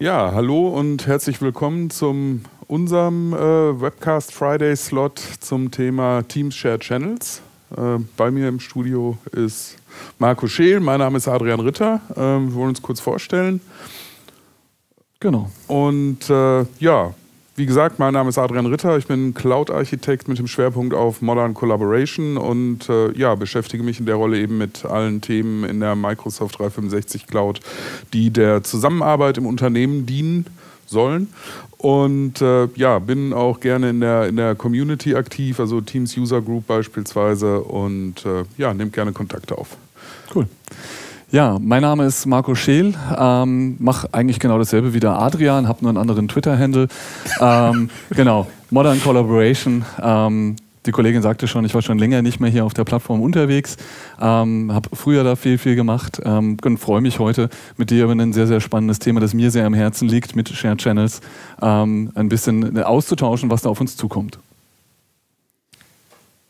Ja, hallo und herzlich willkommen zum unserem äh, Webcast Friday Slot zum Thema Teams Shared Channels. Äh, bei mir im Studio ist Marco Scheel, mein Name ist Adrian Ritter. Äh, wir wollen uns kurz vorstellen. Genau. Und äh, ja, wie gesagt, mein Name ist Adrian Ritter. Ich bin Cloud-Architekt mit dem Schwerpunkt auf Modern Collaboration und äh, ja, beschäftige mich in der Rolle eben mit allen Themen in der Microsoft 365 Cloud, die der Zusammenarbeit im Unternehmen dienen sollen. Und äh, ja, bin auch gerne in der, in der Community aktiv, also Teams User Group beispielsweise und äh, ja, nehmt gerne Kontakte auf. Cool. Ja, mein Name ist Marco Scheel, ähm, mache eigentlich genau dasselbe wie der Adrian, habe nur einen anderen Twitter-Handle. ähm, genau, Modern Collaboration. Ähm, die Kollegin sagte schon, ich war schon länger nicht mehr hier auf der Plattform unterwegs, ähm, habe früher da viel, viel gemacht ähm, und freue mich heute mit dir über ein sehr, sehr spannendes Thema, das mir sehr am Herzen liegt, mit Shared Channels ähm, ein bisschen auszutauschen, was da auf uns zukommt.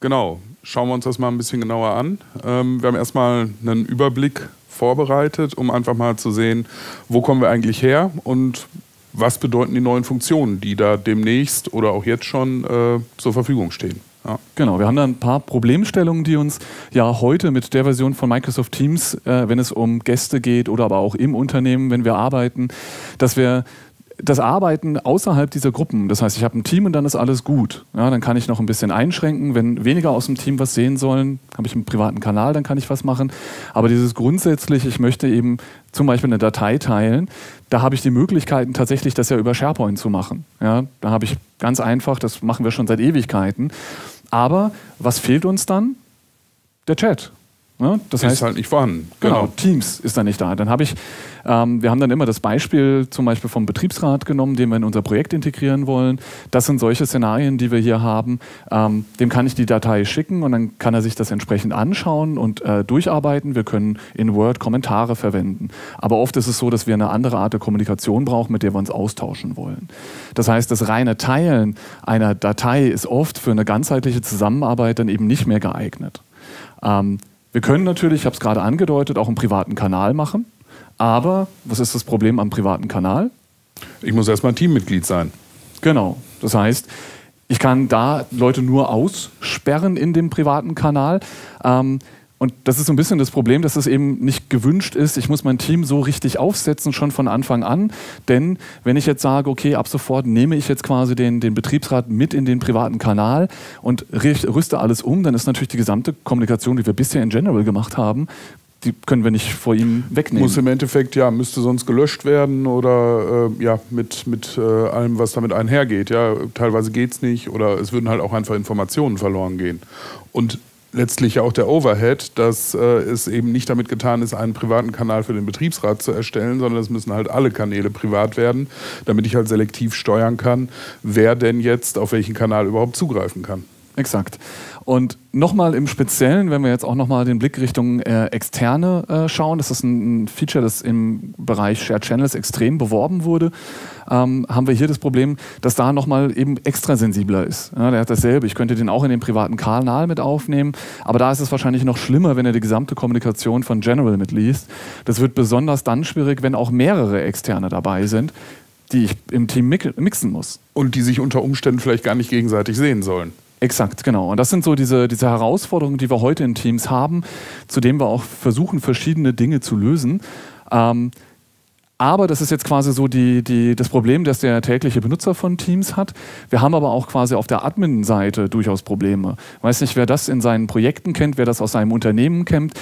Genau, schauen wir uns das mal ein bisschen genauer an. Ähm, wir haben erstmal einen Überblick vorbereitet, um einfach mal zu sehen, wo kommen wir eigentlich her und was bedeuten die neuen Funktionen, die da demnächst oder auch jetzt schon äh, zur Verfügung stehen. Ja. Genau, wir haben da ein paar Problemstellungen, die uns ja heute mit der Version von Microsoft Teams, äh, wenn es um Gäste geht oder aber auch im Unternehmen, wenn wir arbeiten, dass wir das Arbeiten außerhalb dieser Gruppen, das heißt, ich habe ein Team und dann ist alles gut. Ja, dann kann ich noch ein bisschen einschränken. Wenn weniger aus dem Team was sehen sollen, habe ich einen privaten Kanal, dann kann ich was machen. Aber dieses grundsätzlich, ich möchte eben zum Beispiel eine Datei teilen, da habe ich die Möglichkeiten, tatsächlich das ja über SharePoint zu machen. Ja, da habe ich ganz einfach, das machen wir schon seit Ewigkeiten. Aber was fehlt uns dann? Der Chat. Ne? Das ist heißt, halt nicht vorhanden. Genau. genau, Teams ist da nicht da. Dann habe ich, ähm, wir haben dann immer das Beispiel zum Beispiel vom Betriebsrat genommen, den wir in unser Projekt integrieren wollen. Das sind solche Szenarien, die wir hier haben. Ähm, dem kann ich die Datei schicken und dann kann er sich das entsprechend anschauen und äh, durcharbeiten. Wir können in Word Kommentare verwenden. Aber oft ist es so, dass wir eine andere Art der Kommunikation brauchen, mit der wir uns austauschen wollen. Das heißt, das reine Teilen einer Datei ist oft für eine ganzheitliche Zusammenarbeit dann eben nicht mehr geeignet. Ähm, wir können natürlich, ich habe es gerade angedeutet, auch einen privaten Kanal machen. Aber was ist das Problem am privaten Kanal? Ich muss erstmal Teammitglied sein. Genau. Das heißt, ich kann da Leute nur aussperren in dem privaten Kanal. Ähm, und das ist so ein bisschen das Problem, dass es eben nicht gewünscht ist. Ich muss mein Team so richtig aufsetzen, schon von Anfang an. Denn wenn ich jetzt sage, okay, ab sofort nehme ich jetzt quasi den, den Betriebsrat mit in den privaten Kanal und rüste alles um, dann ist natürlich die gesamte Kommunikation, die wir bisher in General gemacht haben, die können wir nicht vor ihm wegnehmen. Muss im Endeffekt, ja, müsste sonst gelöscht werden oder äh, ja, mit, mit äh, allem, was damit einhergeht. Ja, teilweise geht es nicht oder es würden halt auch einfach Informationen verloren gehen. Und letztlich auch der Overhead, dass äh, es eben nicht damit getan ist, einen privaten Kanal für den Betriebsrat zu erstellen, sondern es müssen halt alle Kanäle privat werden, damit ich halt selektiv steuern kann, wer denn jetzt auf welchen Kanal überhaupt zugreifen kann. Exakt. Und nochmal im Speziellen, wenn wir jetzt auch nochmal den Blick Richtung äh, Externe äh, schauen, das ist ein, Feature, das im Bereich Shared Channels extrem beworben wurde, ähm, haben wir hier das Problem, dass da nochmal eben extra sensibler ist. Ja, der hat dasselbe. Ich könnte den auch in den privaten Kanal mit aufnehmen, aber da ist es wahrscheinlich noch schlimmer, wenn er die gesamte Kommunikation von General mitliest. Das wird besonders dann schwierig, wenn auch mehrere Externe dabei sind die ich im Team mixen muss. Und die sich unter Umständen vielleicht gar nicht gegenseitig sehen sollen. Exakt, genau. Und das sind so diese, diese Herausforderungen, die wir heute in Teams haben, zu denen wir auch versuchen, verschiedene Dinge zu lösen. Ähm, aber das ist jetzt quasi so die, die, das Problem, das der tägliche Benutzer von Teams hat. Wir haben aber auch quasi auf der Admin-Seite durchaus Probleme. Weiß nicht, wer das in seinen Projekten kennt, wer das aus seinem Unternehmen kennt.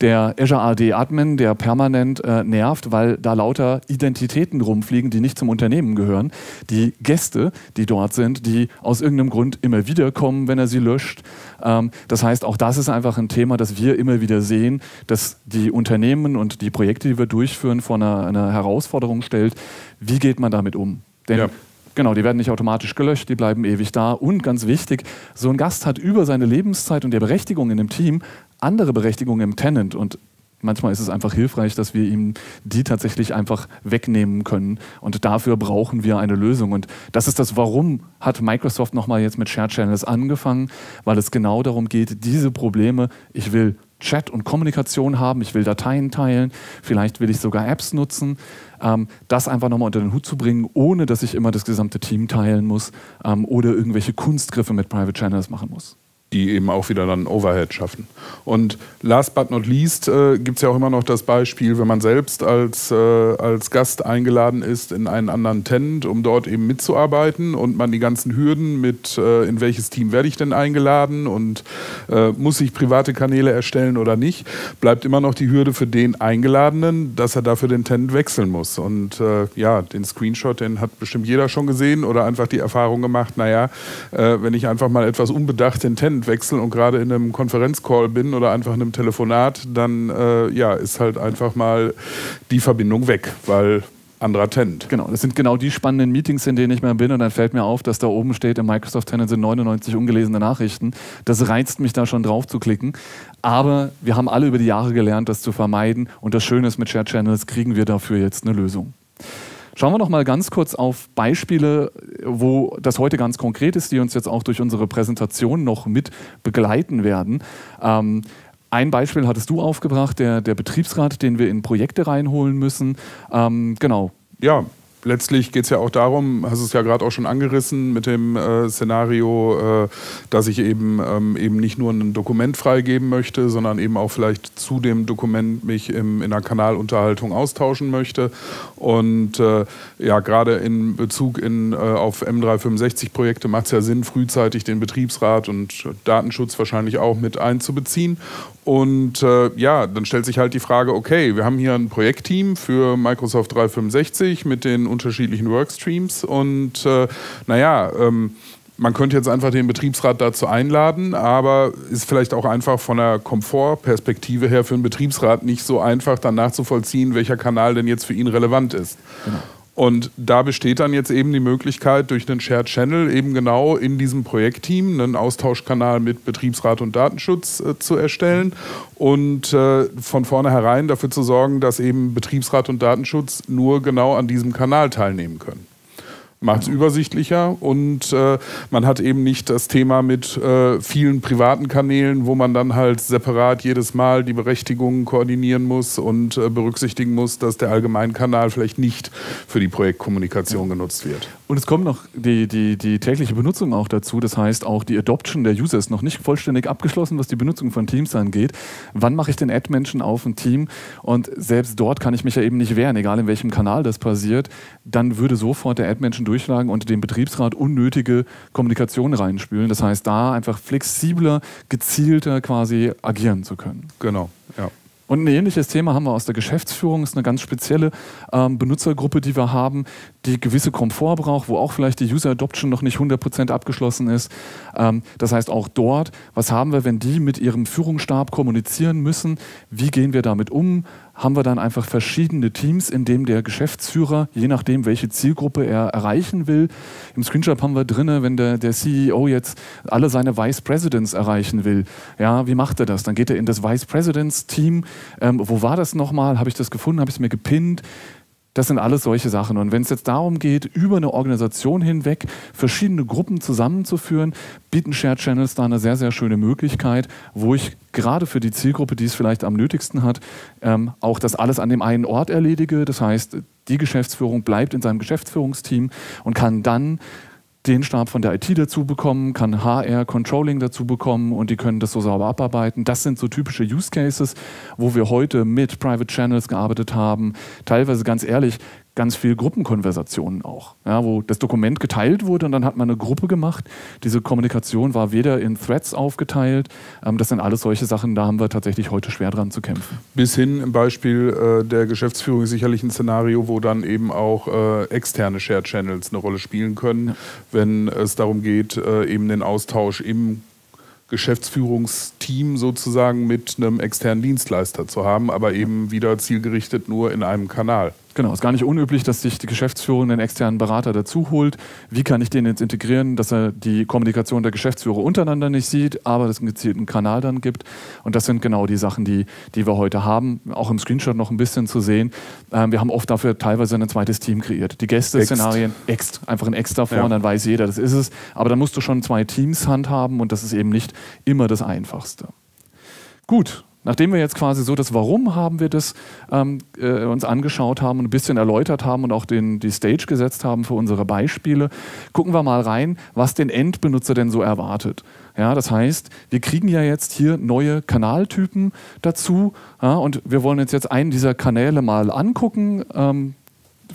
Der Azure AD Admin, der permanent äh, nervt, weil da lauter Identitäten rumfliegen, die nicht zum Unternehmen gehören. Die Gäste, die dort sind, die aus irgendeinem Grund immer wieder kommen, wenn er sie löscht. Ähm, das heißt, auch das ist einfach ein Thema, das wir immer wieder sehen, dass die Unternehmen und die Projekte, die wir durchführen, vor einer, einer Herausforderung stellt. Wie geht man damit um? Denn ja. Genau, die werden nicht automatisch gelöscht, die bleiben ewig da. Und ganz wichtig, so ein Gast hat über seine Lebenszeit und der Berechtigung in dem Team andere Berechtigungen im Tenant. Und manchmal ist es einfach hilfreich, dass wir ihm die tatsächlich einfach wegnehmen können. Und dafür brauchen wir eine Lösung. Und das ist das, warum hat Microsoft nochmal jetzt mit Shared Channels angefangen, weil es genau darum geht, diese Probleme, ich will Chat und Kommunikation haben, ich will Dateien teilen, vielleicht will ich sogar Apps nutzen. Ähm, das einfach nochmal unter den Hut zu bringen, ohne dass ich immer das gesamte Team teilen muss ähm, oder irgendwelche Kunstgriffe mit Private Channels machen muss die eben auch wieder dann Overhead schaffen. Und last but not least äh, gibt es ja auch immer noch das Beispiel, wenn man selbst als, äh, als Gast eingeladen ist in einen anderen Tent, um dort eben mitzuarbeiten und man die ganzen Hürden mit, äh, in welches Team werde ich denn eingeladen und äh, muss ich private Kanäle erstellen oder nicht, bleibt immer noch die Hürde für den Eingeladenen, dass er dafür den Tent wechseln muss. Und äh, ja, den Screenshot, den hat bestimmt jeder schon gesehen oder einfach die Erfahrung gemacht, naja, äh, wenn ich einfach mal etwas unbedacht den Tent wechseln und gerade in einem Konferenzcall bin oder einfach in einem Telefonat, dann äh, ja, ist halt einfach mal die Verbindung weg, weil anderer Tenant. Genau, das sind genau die spannenden Meetings, in denen ich mal bin und dann fällt mir auf, dass da oben steht, im Microsoft Tenant sind 99 ungelesene Nachrichten. Das reizt mich da schon drauf zu klicken. Aber wir haben alle über die Jahre gelernt, das zu vermeiden und das Schöne ist, mit Shared Channels kriegen wir dafür jetzt eine Lösung. Schauen wir noch mal ganz kurz auf Beispiele, wo das heute ganz konkret ist, die uns jetzt auch durch unsere Präsentation noch mit begleiten werden. Ähm, ein Beispiel hattest du aufgebracht, der, der Betriebsrat, den wir in Projekte reinholen müssen. Ähm, genau. Ja, letztlich geht es ja auch darum, hast es ja gerade auch schon angerissen mit dem äh, Szenario, äh, dass ich eben, ähm, eben nicht nur ein Dokument freigeben möchte, sondern eben auch vielleicht zu dem Dokument mich im, in einer Kanalunterhaltung austauschen möchte. Und äh, ja, gerade in Bezug in, äh, auf M365-Projekte macht es ja Sinn, frühzeitig den Betriebsrat und Datenschutz wahrscheinlich auch mit einzubeziehen. Und äh, ja, dann stellt sich halt die Frage, okay, wir haben hier ein Projektteam für Microsoft 365 mit den unterschiedlichen Workstreams und äh, naja, ähm, man könnte jetzt einfach den Betriebsrat dazu einladen, aber ist vielleicht auch einfach von der Komfortperspektive her für einen Betriebsrat nicht so einfach, dann nachzuvollziehen, welcher Kanal denn jetzt für ihn relevant ist. Genau. Und da besteht dann jetzt eben die Möglichkeit, durch einen Shared Channel eben genau in diesem Projektteam einen Austauschkanal mit Betriebsrat und Datenschutz äh, zu erstellen und äh, von vornherein dafür zu sorgen, dass eben Betriebsrat und Datenschutz nur genau an diesem Kanal teilnehmen können macht es übersichtlicher und äh, man hat eben nicht das Thema mit äh, vielen privaten Kanälen, wo man dann halt separat jedes Mal die Berechtigungen koordinieren muss und äh, berücksichtigen muss, dass der Allgemeinkanal vielleicht nicht für die Projektkommunikation genutzt wird. Und es kommt noch die, die, die tägliche Benutzung auch dazu. Das heißt, auch die Adoption der User ist noch nicht vollständig abgeschlossen, was die Benutzung von Teams angeht. Wann mache ich den Ad-Menschen auf ein Team? Und selbst dort kann ich mich ja eben nicht wehren, egal in welchem Kanal das passiert. Dann würde sofort der Ad-Menschen durchschlagen und dem Betriebsrat unnötige Kommunikation reinspülen. Das heißt, da einfach flexibler, gezielter quasi agieren zu können. Genau, ja. Und ein ähnliches Thema haben wir aus der Geschäftsführung. Das ist eine ganz spezielle ähm, Benutzergruppe, die wir haben, die gewisse Komfort braucht, wo auch vielleicht die User Adoption noch nicht 100% abgeschlossen ist. Ähm, das heißt auch dort, was haben wir, wenn die mit ihrem Führungsstab kommunizieren müssen? Wie gehen wir damit um? haben wir dann einfach verschiedene Teams, in dem der Geschäftsführer, je nachdem, welche Zielgruppe er erreichen will, im Screenshot haben wir drin, wenn der, der CEO jetzt alle seine Vice Presidents erreichen will, ja, wie macht er das? Dann geht er in das Vice Presidents Team. Ähm, wo war das nochmal? Habe ich das gefunden? Habe ich es mir gepinnt? Das sind alles solche Sachen. Und wenn es jetzt darum geht, über eine Organisation hinweg verschiedene Gruppen zusammenzuführen, bieten Shared Channels da eine sehr, sehr schöne Möglichkeit, wo ich gerade für die Zielgruppe, die es vielleicht am nötigsten hat, ähm, auch das alles an dem einen Ort erledige. Das heißt, die Geschäftsführung bleibt in seinem Geschäftsführungsteam und kann dann den Stab von der IT dazu bekommen, kann HR Controlling dazu bekommen und die können das so sauber abarbeiten. Das sind so typische Use Cases, wo wir heute mit Private Channels gearbeitet haben. Teilweise ganz ehrlich, ganz viel Gruppenkonversationen auch, ja, wo das Dokument geteilt wurde und dann hat man eine Gruppe gemacht. Diese Kommunikation war weder in Threads aufgeteilt. Ähm, das sind alles solche Sachen, da haben wir tatsächlich heute schwer dran zu kämpfen. Bis hin im Beispiel äh, der Geschäftsführung sicherlich ein Szenario, wo dann eben auch äh, externe Shared Channels eine Rolle spielen können, ja. wenn es darum geht, äh, eben den Austausch im Geschäftsführungsteam sozusagen mit einem externen Dienstleister zu haben, aber eben wieder zielgerichtet nur in einem Kanal. Genau, ist gar nicht unüblich, dass sich die Geschäftsführung einen externen Berater dazu holt. Wie kann ich den jetzt integrieren, dass er die Kommunikation der Geschäftsführer untereinander nicht sieht, aber es einen gezielten Kanal dann gibt? Und das sind genau die Sachen, die, die wir heute haben. Auch im Screenshot noch ein bisschen zu sehen. Ähm, wir haben oft dafür teilweise ein zweites Team kreiert. Die Gäste-Szenarien, Ext, einfach ein Ext davor ja. und dann weiß jeder, das ist es. Aber dann musst du schon zwei Teams handhaben und das ist eben nicht immer das Einfachste. Gut, Nachdem wir jetzt quasi so das Warum haben wir das ähm, äh, uns angeschaut haben und ein bisschen erläutert haben und auch den, die Stage gesetzt haben für unsere Beispiele, gucken wir mal rein, was den Endbenutzer denn so erwartet. Ja, das heißt, wir kriegen ja jetzt hier neue Kanaltypen dazu ja, und wir wollen uns jetzt einen dieser Kanäle mal angucken. Ähm,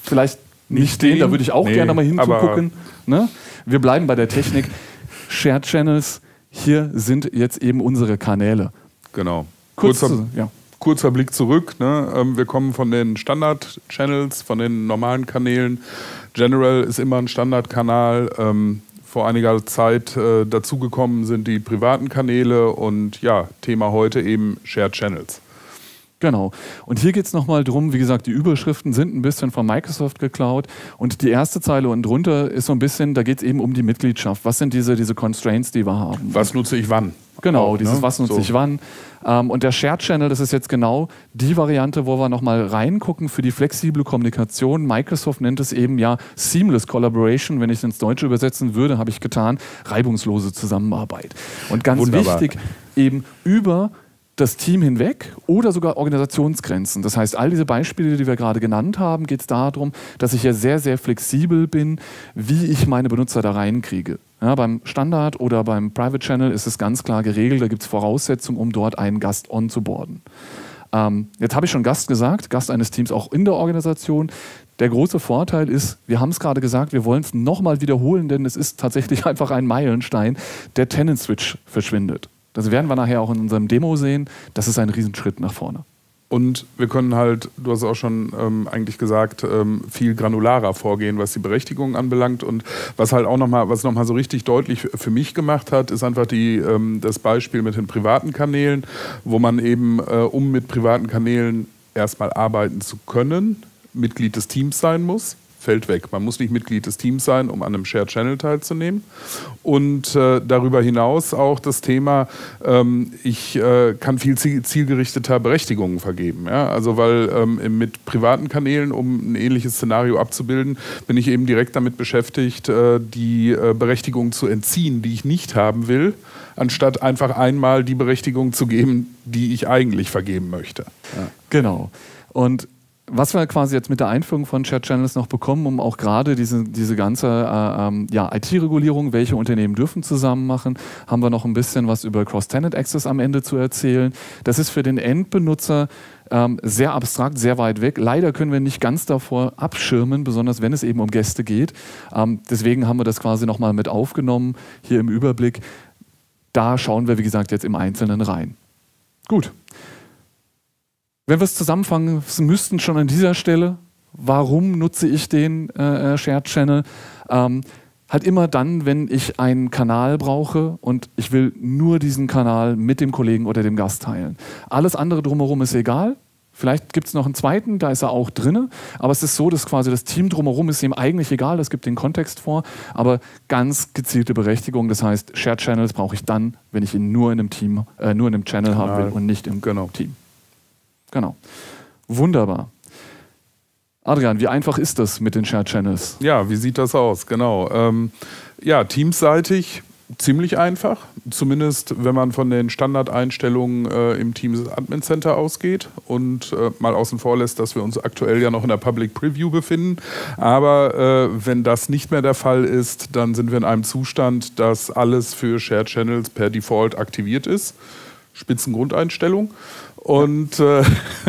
vielleicht nicht den, da würde ich auch nee, gerne mal hinzugucken. Ne? Wir bleiben bei der Technik. Shared Channels, hier sind jetzt eben unsere Kanäle. Genau. Kurzer, Kurz, ja. kurzer Blick zurück. Ne? Ähm, wir kommen von den Standard-Channels, von den normalen Kanälen. General ist immer ein Standardkanal. Ähm, vor einiger Zeit äh, dazugekommen sind die privaten Kanäle und ja, Thema heute eben Shared Channels. Genau. Und hier geht es nochmal drum, wie gesagt, die Überschriften sind ein bisschen von Microsoft geklaut. Und die erste Zeile unten drunter ist so ein bisschen, da geht es eben um die Mitgliedschaft. Was sind diese, diese Constraints, die wir haben? Was nutze ich wann? Genau, auch, dieses ne? Was nutze so. ich wann. Ähm, und der Shared Channel, das ist jetzt genau die Variante, wo wir nochmal reingucken für die flexible Kommunikation. Microsoft nennt es eben ja Seamless Collaboration. Wenn ich es ins Deutsche übersetzen würde, habe ich getan, reibungslose Zusammenarbeit. Und ganz Wunderbar. wichtig, eben über das Team hinweg oder sogar Organisationsgrenzen. Das heißt, all diese Beispiele, die wir gerade genannt haben, geht es darum, dass ich ja sehr, sehr flexibel bin, wie ich meine Benutzer da reinkriege. Ja, beim Standard oder beim Private Channel ist es ganz klar geregelt, da gibt es Voraussetzungen, um dort einen Gast on zu boarden. Ähm, jetzt habe ich schon Gast gesagt, Gast eines Teams auch in der Organisation. Der große Vorteil ist, wir haben es gerade gesagt, wir wollen es nochmal wiederholen, denn es ist tatsächlich einfach ein Meilenstein, der Tenant Switch verschwindet. Das werden wir nachher auch in unserem Demo sehen. Das ist ein Riesenschritt nach vorne. Und wir können halt, du hast auch schon ähm, eigentlich gesagt, ähm, viel granularer vorgehen, was die Berechtigung anbelangt. Und was halt auch nochmal, was nochmal so richtig deutlich für mich gemacht hat, ist einfach die, ähm, das Beispiel mit den privaten Kanälen, wo man eben, äh, um mit privaten Kanälen erstmal arbeiten zu können, Mitglied des Teams sein muss fällt weg. Man muss nicht Mitglied des Teams sein, um an einem Shared Channel teilzunehmen. Und äh, darüber hinaus auch das Thema, ähm, ich äh, kann viel zielgerichteter Berechtigungen vergeben. Ja? Also weil ähm, mit privaten Kanälen, um ein ähnliches Szenario abzubilden, bin ich eben direkt damit beschäftigt, äh, die äh, Berechtigung zu entziehen, die ich nicht haben will, anstatt einfach einmal die Berechtigung zu geben, die ich eigentlich vergeben möchte. Ja. Genau. Und was wir quasi jetzt mit der Einführung von Chat Channels noch bekommen, um auch gerade diese, diese ganze äh, ähm, ja, IT-Regulierung, welche Unternehmen dürfen zusammen machen, haben wir noch ein bisschen was über Cross-Tenant Access am Ende zu erzählen. Das ist für den Endbenutzer ähm, sehr abstrakt, sehr weit weg. Leider können wir nicht ganz davor abschirmen, besonders wenn es eben um Gäste geht. Ähm, deswegen haben wir das quasi nochmal mit aufgenommen, hier im Überblick. Da schauen wir, wie gesagt, jetzt im Einzelnen rein. Gut, wenn wir es zusammenfangen müssten schon an dieser Stelle, warum nutze ich den äh, äh, Shared Channel? Ähm, halt immer dann, wenn ich einen Kanal brauche und ich will nur diesen Kanal mit dem Kollegen oder dem Gast teilen. Alles andere drumherum ist egal. Vielleicht gibt es noch einen zweiten, da ist er auch drin. Aber es ist so, dass quasi das Team drumherum ist ihm eigentlich egal, das gibt den Kontext vor. Aber ganz gezielte Berechtigung, das heißt, Shared Channels brauche ich dann, wenn ich ihn nur in einem Team, äh, nur in einem Channel haben will und nicht im genau. Team. Genau. Wunderbar. Adrian, wie einfach ist das mit den Shared Channels? Ja, wie sieht das aus? Genau. Ähm, ja, teamseitig ziemlich einfach. Zumindest, wenn man von den Standardeinstellungen äh, im Teams Admin Center ausgeht und äh, mal außen vor lässt, dass wir uns aktuell ja noch in der Public Preview befinden. Aber äh, wenn das nicht mehr der Fall ist, dann sind wir in einem Zustand, dass alles für Shared Channels per Default aktiviert ist. Spitzengrundeinstellung. Und, äh,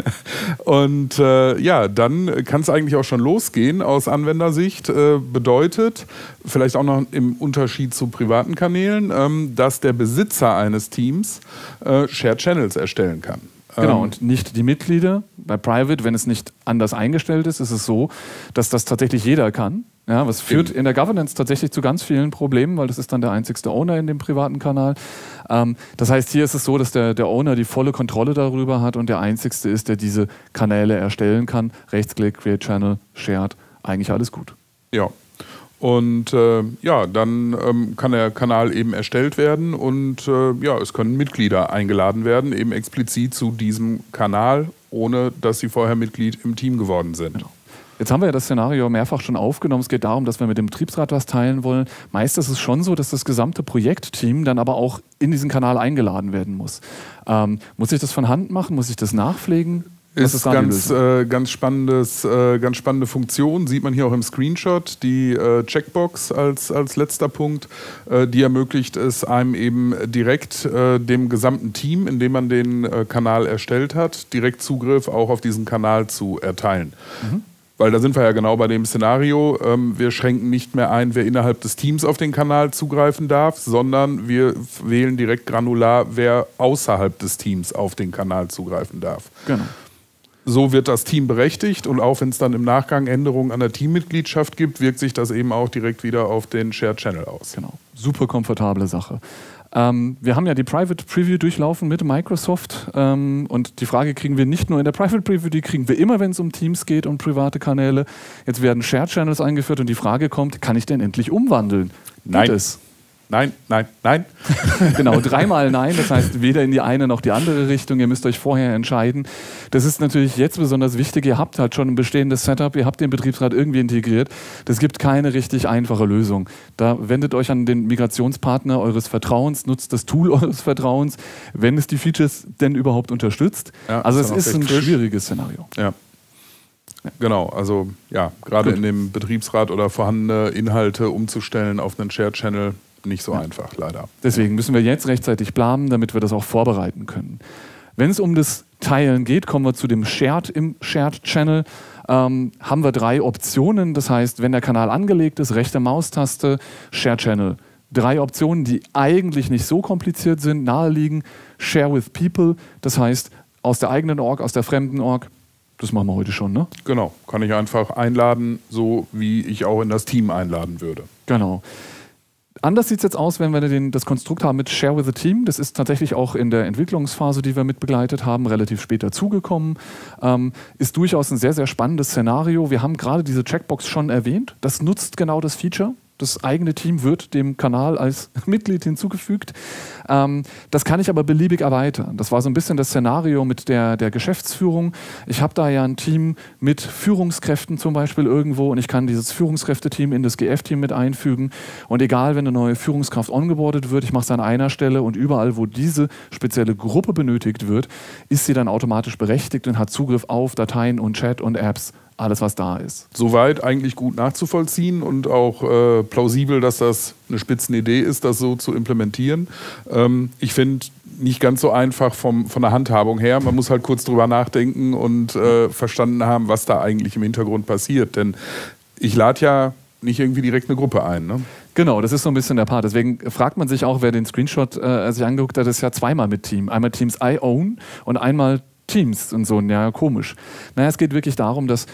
und äh, ja, dann kann es eigentlich auch schon losgehen aus Anwendersicht. Äh, bedeutet, vielleicht auch noch im Unterschied zu privaten Kanälen, ähm, dass der Besitzer eines Teams äh, Shared Channels erstellen kann. Genau, ähm, und nicht die Mitglieder. Bei Private, wenn es nicht anders eingestellt ist, ist es so, dass das tatsächlich jeder kann. Ja, was führt in der Governance tatsächlich zu ganz vielen Problemen, weil das ist dann der einzigste Owner in dem privaten Kanal. Ähm, das heißt, hier ist es so, dass der, der Owner die volle Kontrolle darüber hat und der einzigste ist, der diese Kanäle erstellen kann. Rechtsklick, Create Channel, Shared, eigentlich alles gut. Ja. Und äh, ja, dann ähm, kann der Kanal eben erstellt werden und äh, ja, es können Mitglieder eingeladen werden, eben explizit zu diesem Kanal, ohne dass sie vorher Mitglied im Team geworden sind. Genau. Jetzt haben wir ja das Szenario mehrfach schon aufgenommen. Es geht darum, dass wir mit dem Betriebsrat was teilen wollen. Meist ist es schon so, dass das gesamte Projektteam dann aber auch in diesen Kanal eingeladen werden muss. Ähm, muss ich das von Hand machen? Muss ich das nachpflegen? ist, ist ganz, äh, ganz, spannendes, äh, ganz spannende Funktion. Sieht man hier auch im Screenshot. Die äh, Checkbox als, als letzter Punkt, äh, die ermöglicht es einem eben direkt äh, dem gesamten Team, in dem man den äh, Kanal erstellt hat, direkt Zugriff auch auf diesen Kanal zu erteilen. Mhm. Weil da sind wir ja genau bei dem Szenario. Ähm, wir schränken nicht mehr ein, wer innerhalb des Teams auf den Kanal zugreifen darf, sondern wir wählen direkt granular, wer außerhalb des Teams auf den Kanal zugreifen darf. Genau. So wird das Team berechtigt und auch wenn es dann im Nachgang Änderungen an der Teammitgliedschaft gibt, wirkt sich das eben auch direkt wieder auf den Shared Channel aus. Genau. Super komfortable Sache. Ähm, wir haben ja die Private Preview durchlaufen mit Microsoft ähm, und die Frage kriegen wir nicht nur in der Private Preview, die kriegen wir immer, wenn es um Teams geht und private Kanäle. Jetzt werden Shared Channels eingeführt und die Frage kommt, kann ich denn endlich umwandeln? Nein. Geht es? Nein, nein, nein. genau, dreimal nein. Das heißt, weder in die eine noch die andere Richtung. Ihr müsst euch vorher entscheiden. Das ist natürlich jetzt besonders wichtig. Ihr habt halt schon ein bestehendes Setup, ihr habt den Betriebsrat irgendwie integriert. Das gibt keine richtig einfache Lösung. Da wendet euch an den Migrationspartner eures Vertrauens, nutzt das Tool eures Vertrauens, wenn es die Features denn überhaupt unterstützt. Ja, also es ist ein frisch. schwieriges Szenario. Ja. Genau, also ja, gerade in dem Betriebsrat oder vorhandene Inhalte umzustellen auf einen Share Channel nicht so ja. einfach, leider. Deswegen müssen wir jetzt rechtzeitig planen, damit wir das auch vorbereiten können. Wenn es um das Teilen geht, kommen wir zu dem Shared im Shared Channel. Ähm, haben wir drei Optionen. Das heißt, wenn der Kanal angelegt ist, rechte Maustaste, Share Channel. Drei Optionen, die eigentlich nicht so kompliziert sind, naheliegen. Share with People, das heißt aus der eigenen Org, aus der fremden Org. Das machen wir heute schon, ne? Genau, kann ich einfach einladen, so wie ich auch in das Team einladen würde. Genau. Anders sieht es jetzt aus, wenn wir den, das Konstrukt haben mit Share with a Team. Das ist tatsächlich auch in der Entwicklungsphase, die wir mit begleitet haben, relativ spät dazugekommen. Ähm, ist durchaus ein sehr, sehr spannendes Szenario. Wir haben gerade diese Checkbox schon erwähnt. Das nutzt genau das Feature. Das eigene Team wird dem Kanal als Mitglied hinzugefügt. Ähm, das kann ich aber beliebig erweitern. Das war so ein bisschen das Szenario mit der, der Geschäftsführung. Ich habe da ja ein Team mit Führungskräften zum Beispiel irgendwo und ich kann dieses Führungskräfteteam in das GF-Team mit einfügen. Und egal, wenn eine neue Führungskraft ongeboardet wird, ich mache es an einer Stelle und überall, wo diese spezielle Gruppe benötigt wird, ist sie dann automatisch berechtigt und hat Zugriff auf Dateien und Chat und Apps alles, was da ist. Soweit eigentlich gut nachzuvollziehen und auch äh, plausibel, dass das eine Spitzenidee ist, das so zu implementieren. Ähm, ich finde nicht ganz so einfach vom, von der Handhabung her. Man muss halt kurz drüber nachdenken und äh, verstanden haben, was da eigentlich im Hintergrund passiert. Denn ich lade ja nicht irgendwie direkt eine Gruppe ein. Ne? Genau, das ist so ein bisschen der Part. Deswegen fragt man sich auch, wer den Screenshot äh, sich angeguckt hat, das ist ja zweimal mit Team. Einmal Teams I Own und einmal Teams und so, ja, komisch. Naja, es geht wirklich darum, dass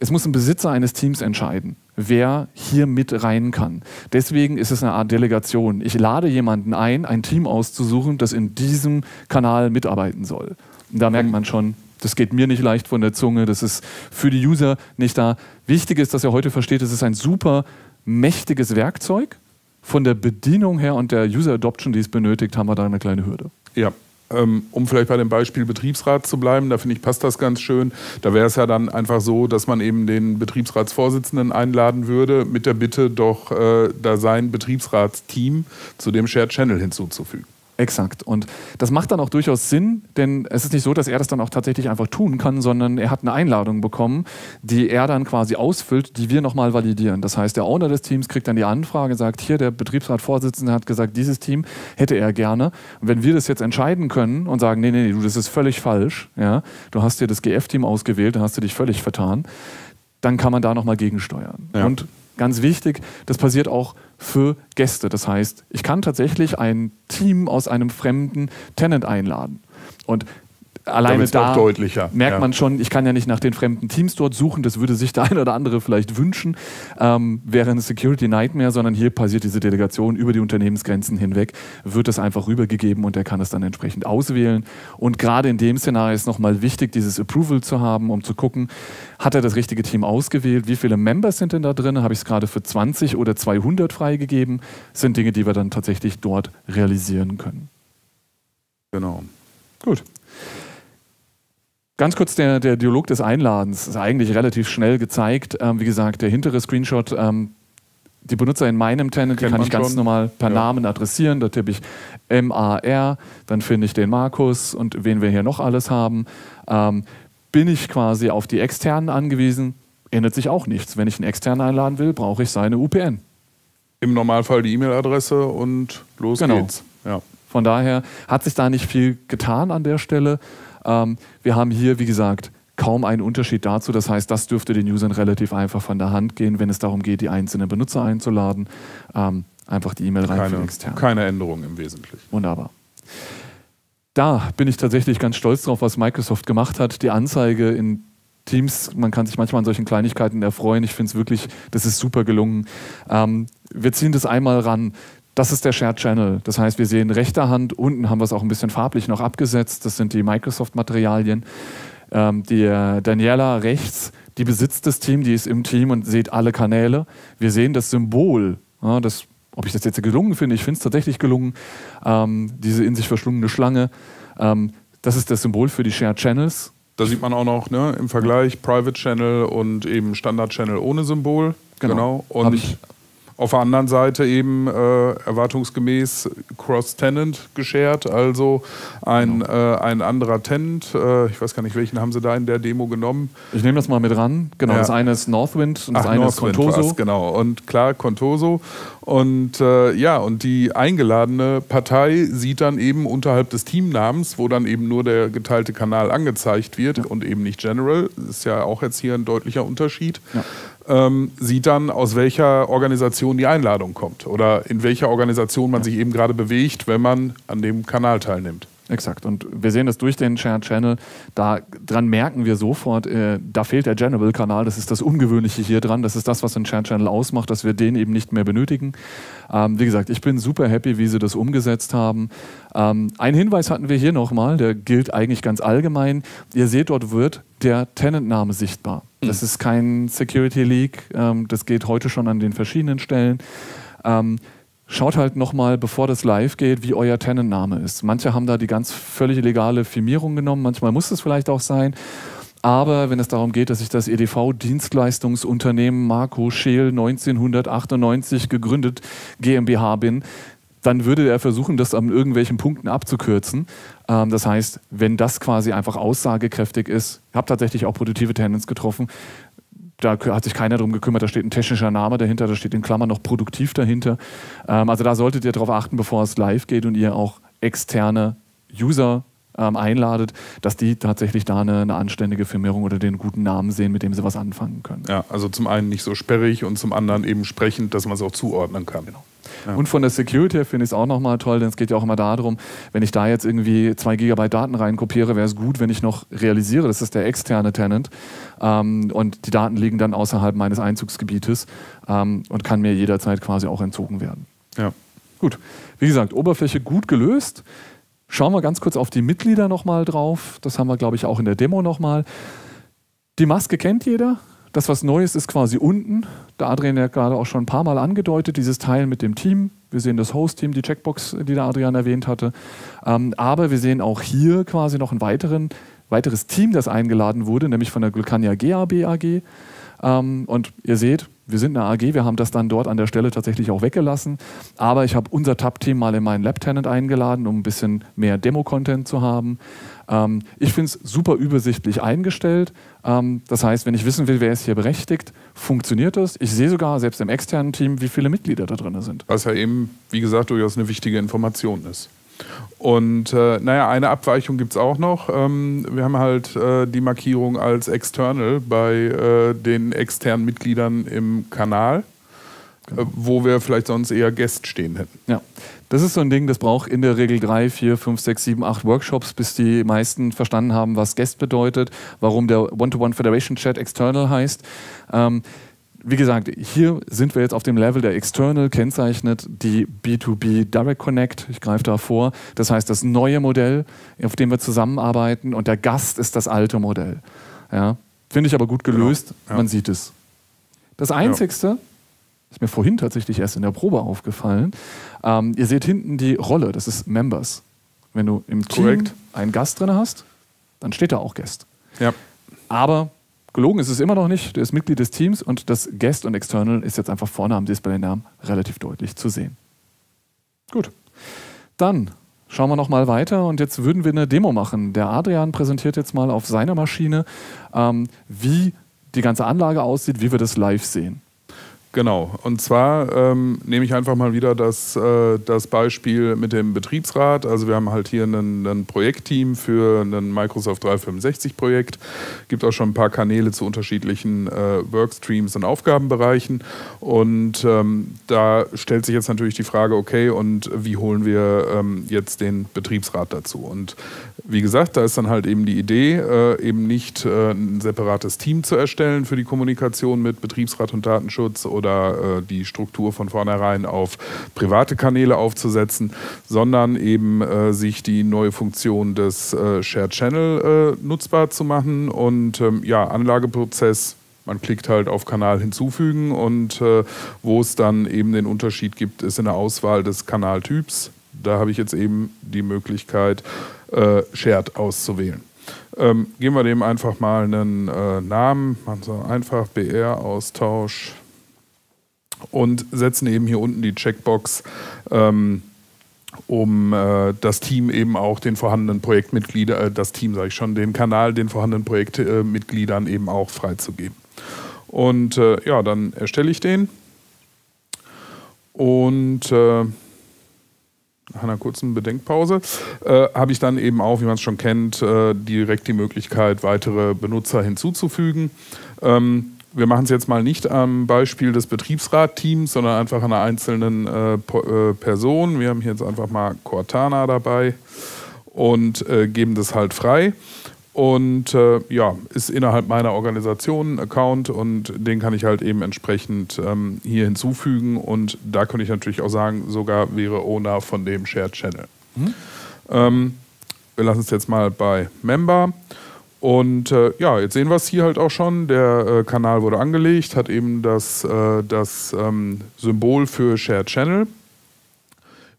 es muss ein Besitzer eines Teams entscheiden, wer hier mit rein kann. Deswegen ist es eine Art Delegation. Ich lade jemanden ein, ein Team auszusuchen, das in diesem Kanal mitarbeiten soll. Und da merkt man schon, das geht mir nicht leicht von der Zunge, das ist für die User nicht da. Wichtig ist, dass ihr heute versteht, es ist ein super mächtiges Werkzeug. Von der Bedienung her und der User Adoption, die es benötigt, haben wir da eine kleine Hürde. Ja, um vielleicht bei dem Beispiel Betriebsrat zu bleiben, da finde ich, passt das ganz schön. Da wäre es ja dann einfach so, dass man eben den Betriebsratsvorsitzenden einladen würde, mit der Bitte, doch äh, da sein Betriebsratsteam zu dem Shared Channel hinzuzufügen. Exakt. Und das macht dann auch durchaus Sinn, denn es ist nicht so, dass er das dann auch tatsächlich einfach tun kann, sondern er hat eine Einladung bekommen, die er dann quasi ausfüllt, die wir nochmal validieren. Das heißt, der Owner des Teams kriegt dann die Anfrage, sagt, hier, der Betriebsratvorsitzende hat gesagt, dieses Team hätte er gerne. Und wenn wir das jetzt entscheiden können und sagen, nee, nee, nee, du, das ist völlig falsch, ja, du hast dir das GF-Team ausgewählt, dann hast du dich völlig vertan, dann kann man da nochmal gegensteuern. Ja. Und ganz wichtig, das passiert auch für Gäste. Das heißt, ich kann tatsächlich ein Team aus einem fremden Tenant einladen. Und alleine da merkt man schon, ich kann ja nicht nach den fremden Teams dort suchen, das würde sich der eine oder andere vielleicht wünschen, ähm, wäre eine Security Nightmare, sondern hier passiert diese Delegation über die Unternehmensgrenzen hinweg, wird das einfach rübergegeben und er kann es dann entsprechend auswählen. Und gerade in dem Szenario ist nochmal wichtig, dieses Approval zu haben, um zu gucken, hat er das richtige Team ausgewählt, wie viele Members sind denn da drin, habe ich es gerade für 20 oder 200 freigegeben, das sind Dinge, die wir dann tatsächlich dort realisieren können. Genau. Gut. Ganz kurz der, der Dialog des Einladens ist eigentlich relativ schnell gezeigt. Ähm, wie gesagt, der hintere Screenshot, ähm, die Benutzer in meinem Tenant, die kann ich ganz schon. normal per ja. Namen adressieren. Da tippe ich M-A-R, dann finde ich den Markus und wen wir hier noch alles haben. Ähm, bin ich quasi auf die externen angewiesen, ändert sich auch nichts. Wenn ich einen externen einladen will, brauche ich seine UPN. Im Normalfall die E-Mail-Adresse und los genau. geht's. Ja. Von daher hat sich da nicht viel getan an der Stelle. Ähm, wir haben hier, wie gesagt, kaum einen Unterschied dazu. Das heißt, das dürfte den Usern relativ einfach von der Hand gehen, wenn es darum geht, die einzelnen Benutzer einzuladen. Ähm, einfach die E-Mail rein keine. Keine Änderung im Wesentlichen. Wunderbar. Da bin ich tatsächlich ganz stolz drauf, was Microsoft gemacht hat. Die Anzeige in Teams, man kann sich manchmal an solchen Kleinigkeiten erfreuen. Ich finde es wirklich, das ist super gelungen. Ähm, wir ziehen das einmal ran. Das ist der Shared Channel. Das heißt, wir sehen rechter Hand, unten haben wir es auch ein bisschen farblich noch abgesetzt. Das sind die Microsoft-Materialien. Ähm, die äh, Daniela rechts, die besitzt das Team, die ist im Team und sieht alle Kanäle. Wir sehen das Symbol, ja, das, ob ich das jetzt gelungen finde, ich finde es tatsächlich gelungen, ähm, diese in sich verschlungene Schlange. Ähm, das ist das Symbol für die Shared Channels. Da sieht man auch noch ne, im Vergleich Private Channel und eben Standard Channel ohne Symbol. Genau. genau. Und auf der anderen Seite eben äh, erwartungsgemäß Cross-Tenant geshared, also ein, genau. äh, ein anderer Tenant. Äh, ich weiß gar nicht, welchen haben sie da in der Demo genommen. Ich nehme das mal mit ran. Genau, ja. das eine ist Northwind und das Ach, eine Northwind ist Contoso. Genau, und klar, Contoso. Und äh, ja, und die eingeladene Partei sieht dann eben unterhalb des Teamnamens, wo dann eben nur der geteilte Kanal angezeigt wird ja. und eben nicht General. Das ist ja auch jetzt hier ein deutlicher Unterschied. Ja ähm, sieht dann, aus welcher Organisation die Einladung kommt oder in welcher Organisation man sich eben gerade bewegt, wenn man an dem Kanal teilnimmt. Exakt. Und wir sehen das durch den Shared Channel. Daran merken wir sofort, äh, da fehlt der General-Kanal. Das ist das Ungewöhnliche hier dran. Das ist das, was den Shared Channel ausmacht, dass wir den eben nicht mehr benötigen. Ähm, wie gesagt, ich bin super happy, wie sie das umgesetzt haben. Ähm, einen Hinweis hatten wir hier nochmal, der gilt eigentlich ganz allgemein. Ihr seht, dort wird der Tenant-Name sichtbar. Das ist kein Security Leak. Ähm, das geht heute schon an den verschiedenen Stellen. Schaut halt nochmal, bevor das live geht, wie euer Tenant-Name ist. Manche haben da die ganz völlig legale Firmierung genommen. Manchmal muss es vielleicht auch sein. Aber wenn es darum geht, dass ich das EDV-Dienstleistungsunternehmen Marco Scheel 1998 gegründet GmbH bin, dann würde er versuchen, das an irgendwelchen Punkten abzukürzen. Ähm, das heißt, wenn das quasi einfach aussagekräftig ist, ich habe tatsächlich auch produktive Tenants getroffen, da hat sich keiner darum gekümmert, da steht ein technischer Name dahinter, da steht in Klammern noch produktiv dahinter. Ähm, also da solltet ihr darauf achten, bevor es live geht und ihr auch externe User ähm, einladet, dass die tatsächlich da eine, eine, anständige Firmierung oder den guten Namen sehen, mit dem sie was anfangen können. Ja, also zum einen nicht so sperrig und zum anderen eben sprechend, dass man es auch zuordnen kann. Genau. Ja. Und von der Security finde ich es auch nochmal toll, denn es geht ja auch immer darum, wenn ich da jetzt irgendwie zwei Gigabyte Daten reinkopiere, wäre es gut, wenn ich noch realisiere, das ist der externe Tenant ähm, und die Daten liegen dann außerhalb meines Einzugsgebietes ähm, und kann mir jederzeit quasi auch entzogen werden. Ja. Gut. Wie gesagt, Oberfläche gut gelöst. Schauen wir ganz kurz auf die Mitglieder nochmal drauf. Das haben wir, glaube ich, auch in der Demo nochmal. Die Maske kennt jeder. Das, was Neues ist quasi unten. Der Adrian hat gerade auch schon ein paar Mal angedeutet, dieses Teil mit dem Team. Wir sehen das Host-Team, die Checkbox, die der Adrian erwähnt hatte. Ähm, aber wir sehen auch hier quasi noch ein weiteren, weiteres Team, das eingeladen wurde, nämlich von der Glucania GAB AG. Ähm, und ihr seht, wir sind eine AG, wir haben das dann dort an der Stelle tatsächlich auch weggelassen. Aber ich habe unser Tab-Team mal in meinen Lab-Tenant eingeladen, um ein bisschen mehr Demo-Content zu haben. Ähm, ich finde es super übersichtlich eingestellt. Ähm, das heißt, wenn ich wissen will, wer ist hier berechtigt, funktioniert das. Ich sehe sogar, selbst im externen Team, wie viele Mitglieder da drin sind. Was ja eben, wie gesagt, durchaus eine wichtige Information ist. Und äh, naja, eine Abweichung gibt es auch noch. Ähm, wir haben halt äh, die Markierung als external bei äh, den externen Mitgliedern im Kanal, genau. wo wir vielleicht sonst eher Guest stehen hätten. Ja, das ist so ein Ding, das braucht in der Regel drei, vier, fünf, sechs, sieben, acht Workshops, bis die meisten verstanden haben, was Guest bedeutet, warum der One-to-One Federation Chat external heißt. Ähm, wie gesagt, hier sind wir jetzt auf dem Level der External kennzeichnet, die B2B Direct Connect. Ich greife da vor. Das heißt, das neue Modell, auf dem wir zusammenarbeiten und der Gast ist das alte Modell. Ja, Finde ich aber gut gelöst. Genau. Ja. Man sieht es. Das Einzigste, ja. ist mir vorhin tatsächlich erst in der Probe aufgefallen, ähm, ihr seht hinten die Rolle, das ist Members. Wenn du im Team Correct. einen Gast drin hast, dann steht da auch Gast. Ja. Aber gelogen ist es immer noch nicht. Der ist Mitglied des Teams und das Guest und External ist jetzt einfach vorne am Displaynamen relativ deutlich zu sehen. Gut. Dann schauen wir noch mal weiter und jetzt würden wir eine Demo machen. Der Adrian präsentiert jetzt mal auf seiner Maschine, ähm, wie die ganze Anlage aussieht, wie wir das live sehen. Genau. Und zwar ähm, nehme ich einfach mal wieder das, äh, das Beispiel mit dem Betriebsrat. Also wir haben halt hier ein Projektteam für ein Microsoft 365-Projekt. Gibt auch schon ein paar Kanäle zu unterschiedlichen äh, Workstreams und Aufgabenbereichen. Und ähm, da stellt sich jetzt natürlich die Frage, okay, und wie holen wir ähm, jetzt den Betriebsrat dazu? Und wie gesagt, da ist dann halt eben die Idee, äh, eben nicht äh, ein separates Team zu erstellen für die Kommunikation mit Betriebsrat und Datenschutz oder äh, die Struktur von vornherein auf private Kanäle aufzusetzen, sondern eben äh, sich die neue Funktion des äh, Shared Channel äh, nutzbar zu machen und ähm, ja, Anlageprozess man klickt halt auf Kanal hinzufügen und äh, wo es dann eben den Unterschied gibt, ist in der Auswahl des Kanaltyps. Da habe ich jetzt eben die Möglichkeit, äh, Shared auszuwählen. Ähm, geben wir dem einfach mal einen äh, Namen, also einfach BR-Austausch und setzen eben hier unten die Checkbox, ähm, um äh, das Team eben auch den vorhandenen Projektmitgliedern, äh, das Team sage ich schon, den Kanal den vorhandenen Projektmitgliedern eben auch freizugeben. Und äh, ja, dann erstelle ich den und äh, nach einer kurzen Bedenkpause äh, habe ich dann eben auch, wie man es schon kennt, äh, direkt die Möglichkeit, weitere Benutzer hinzuzufügen. Ähm, wir machen es jetzt mal nicht am Beispiel des Betriebsratteams, sondern einfach einer einzelnen äh, äh, Person. Wir haben hier jetzt einfach mal Cortana dabei und äh, geben das halt frei. Und äh, ja, ist innerhalb meiner Organisation ein Account und den kann ich halt eben entsprechend ähm, hier hinzufügen. Und da könnte ich natürlich auch sagen, sogar wäre Owner von dem Shared Channel. Mhm. Ähm, wir lassen es jetzt mal bei Member. Und äh, ja, jetzt sehen wir es hier halt auch schon. Der äh, Kanal wurde angelegt, hat eben das, äh, das ähm, Symbol für Shared Channel.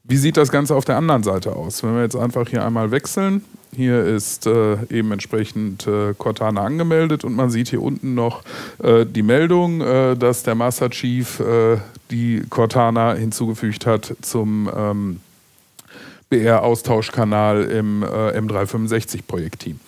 Wie sieht das Ganze auf der anderen Seite aus? Wenn wir jetzt einfach hier einmal wechseln, hier ist äh, eben entsprechend äh, Cortana angemeldet und man sieht hier unten noch äh, die Meldung, dass der Master Chief die Cortana hinzugefügt hat zum ähm, BR-Austauschkanal im M365-Projektteam.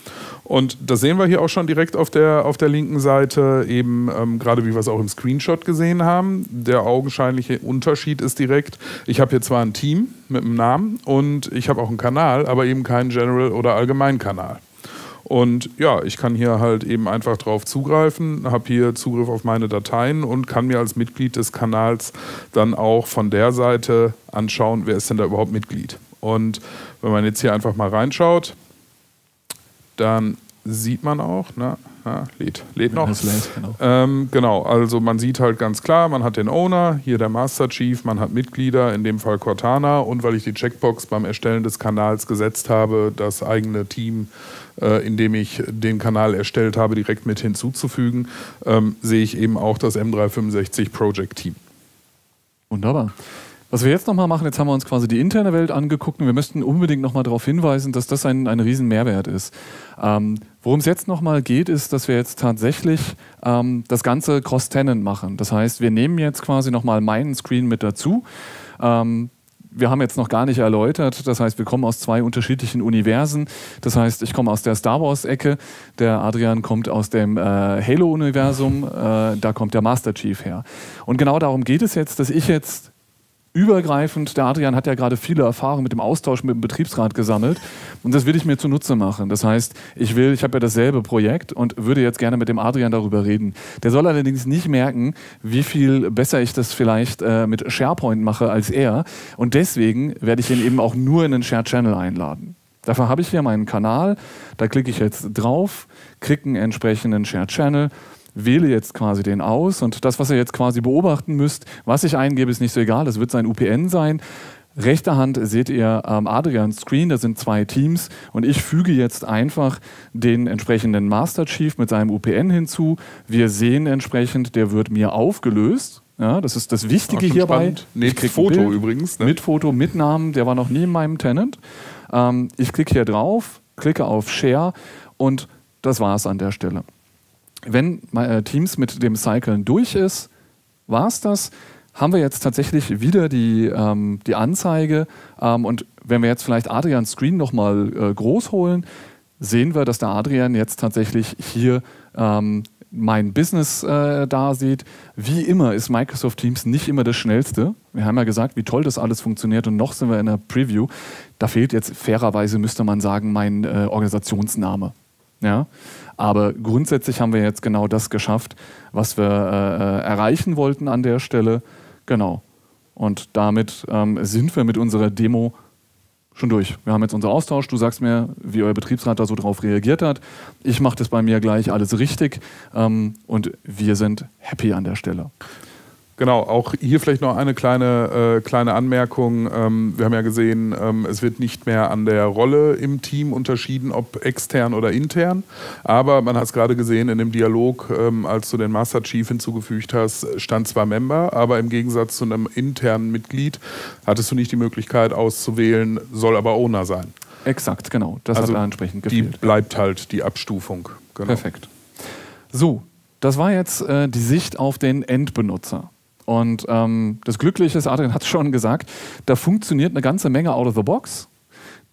Und das sehen wir hier auch schon direkt auf der, auf der linken Seite, eben ähm, gerade wie wir es auch im Screenshot gesehen haben. Der augenscheinliche Unterschied ist direkt, ich habe hier zwar ein Team mit einem Namen und ich habe auch einen Kanal, aber eben keinen General- oder Allgemeinkanal. Und ja, ich kann hier halt eben einfach drauf zugreifen, habe hier Zugriff auf meine Dateien und kann mir als Mitglied des Kanals dann auch von der Seite anschauen, wer ist denn da überhaupt Mitglied. Und wenn man jetzt hier einfach mal reinschaut, dann sieht man auch, na, na lädt, lädt noch. Lädt, genau. Ähm, genau, also man sieht halt ganz klar, man hat den Owner, hier der Master Chief, man hat Mitglieder, in dem Fall Cortana und weil ich die Checkbox beim Erstellen des Kanals gesetzt habe, das eigene Team, äh, in dem ich den Kanal erstellt habe, direkt mit hinzuzufügen, ähm, sehe ich eben auch das M365 Project Team. Wunderbar. Was wir jetzt nochmal machen, jetzt haben wir uns quasi die interne Welt angeguckt und wir möchten unbedingt nochmal darauf hinweisen, dass das ein, ein riesen Mehrwert ist. Ähm, Worum es jetzt nochmal geht, ist, dass wir jetzt tatsächlich ähm, das Ganze cross-tenant machen. Das heißt, wir nehmen jetzt quasi nochmal meinen Screen mit dazu. Ähm, wir haben jetzt noch gar nicht erläutert. Das heißt, wir kommen aus zwei unterschiedlichen Universen. Das heißt, ich komme aus der Star Wars-Ecke, der Adrian kommt aus dem äh, Halo-Universum, äh, da kommt der Master Chief her. Und genau darum geht es jetzt, dass ich jetzt übergreifend, der Adrian hat ja gerade viele Erfahrungen mit dem Austausch mit dem Betriebsrat gesammelt und das will ich mir zunutze machen. Das heißt, ich will, ich habe ja dasselbe Projekt und würde jetzt gerne mit dem Adrian darüber reden. Der soll allerdings nicht merken, wie viel besser ich das vielleicht äh, mit SharePoint mache als er und deswegen werde ich ihn eben auch nur in den Share Channel einladen. Dafür habe ich hier meinen Kanal, da klicke ich jetzt drauf, kriege einen entsprechenden Share Channel wähle jetzt quasi den aus und das, was ihr jetzt quasi beobachten müsst, was ich eingebe, ist nicht so egal, das wird sein UPN sein. Rechter Hand seht ihr ähm, Adrians Screen, da sind zwei Teams und ich füge jetzt einfach den entsprechenden Master Chief mit seinem UPN hinzu. Wir sehen entsprechend, der wird mir aufgelöst. Ja, das ist das Wichtige hierbei. Mit Foto übrigens. Ne? Mit Foto, mit Namen, der war noch nie in meinem Tenant. Ähm, ich klicke hier drauf, klicke auf Share und das war es an der Stelle. Wenn äh, Teams mit dem Cyclen durch ist, war es das. Haben wir jetzt tatsächlich wieder die, ähm, die Anzeige ähm, und wenn wir jetzt vielleicht Adrians Screen nochmal äh, groß holen, sehen wir, dass der Adrian jetzt tatsächlich hier ähm, mein Business äh, da sieht. Wie immer ist Microsoft Teams nicht immer das Schnellste. Wir haben ja gesagt, wie toll das alles funktioniert und noch sind wir in der Preview. Da fehlt jetzt fairerweise, müsste man sagen, mein äh, Organisationsname. Ja? Aber grundsätzlich haben wir jetzt genau das geschafft, was wir äh, äh erreichen wollten an der Stelle. Genau. Und damit ähm, sind wir mit unserer Demo schon durch. Wir haben jetzt unseren Austausch. Du sagst mir, wie euer Betriebsrat da so drauf reagiert hat. Ich mache das bei mir gleich alles richtig ähm, und wir sind happy an der Stelle. Genau, auch hier vielleicht noch eine kleine, äh, kleine Anmerkung. Ähm, wir haben ja gesehen, ähm, es wird nicht mehr an der Rolle im Team unterschieden, ob extern oder intern. Aber man hat es gerade gesehen in dem Dialog, ähm, als du den Master Chief hinzugefügt hast, stand zwar Member, aber im Gegensatz zu einem internen Mitglied hattest du nicht die Möglichkeit auszuwählen, soll aber Owner sein. Exakt, genau. Das also hat da entsprechend gefehlt. Die bleibt halt die Abstufung. Genau. Perfekt. So, das war jetzt äh, die Sicht auf den Endbenutzer. Und ähm, das Glückliche ist, Adrian hat es schon gesagt, da funktioniert eine ganze Menge out of the box.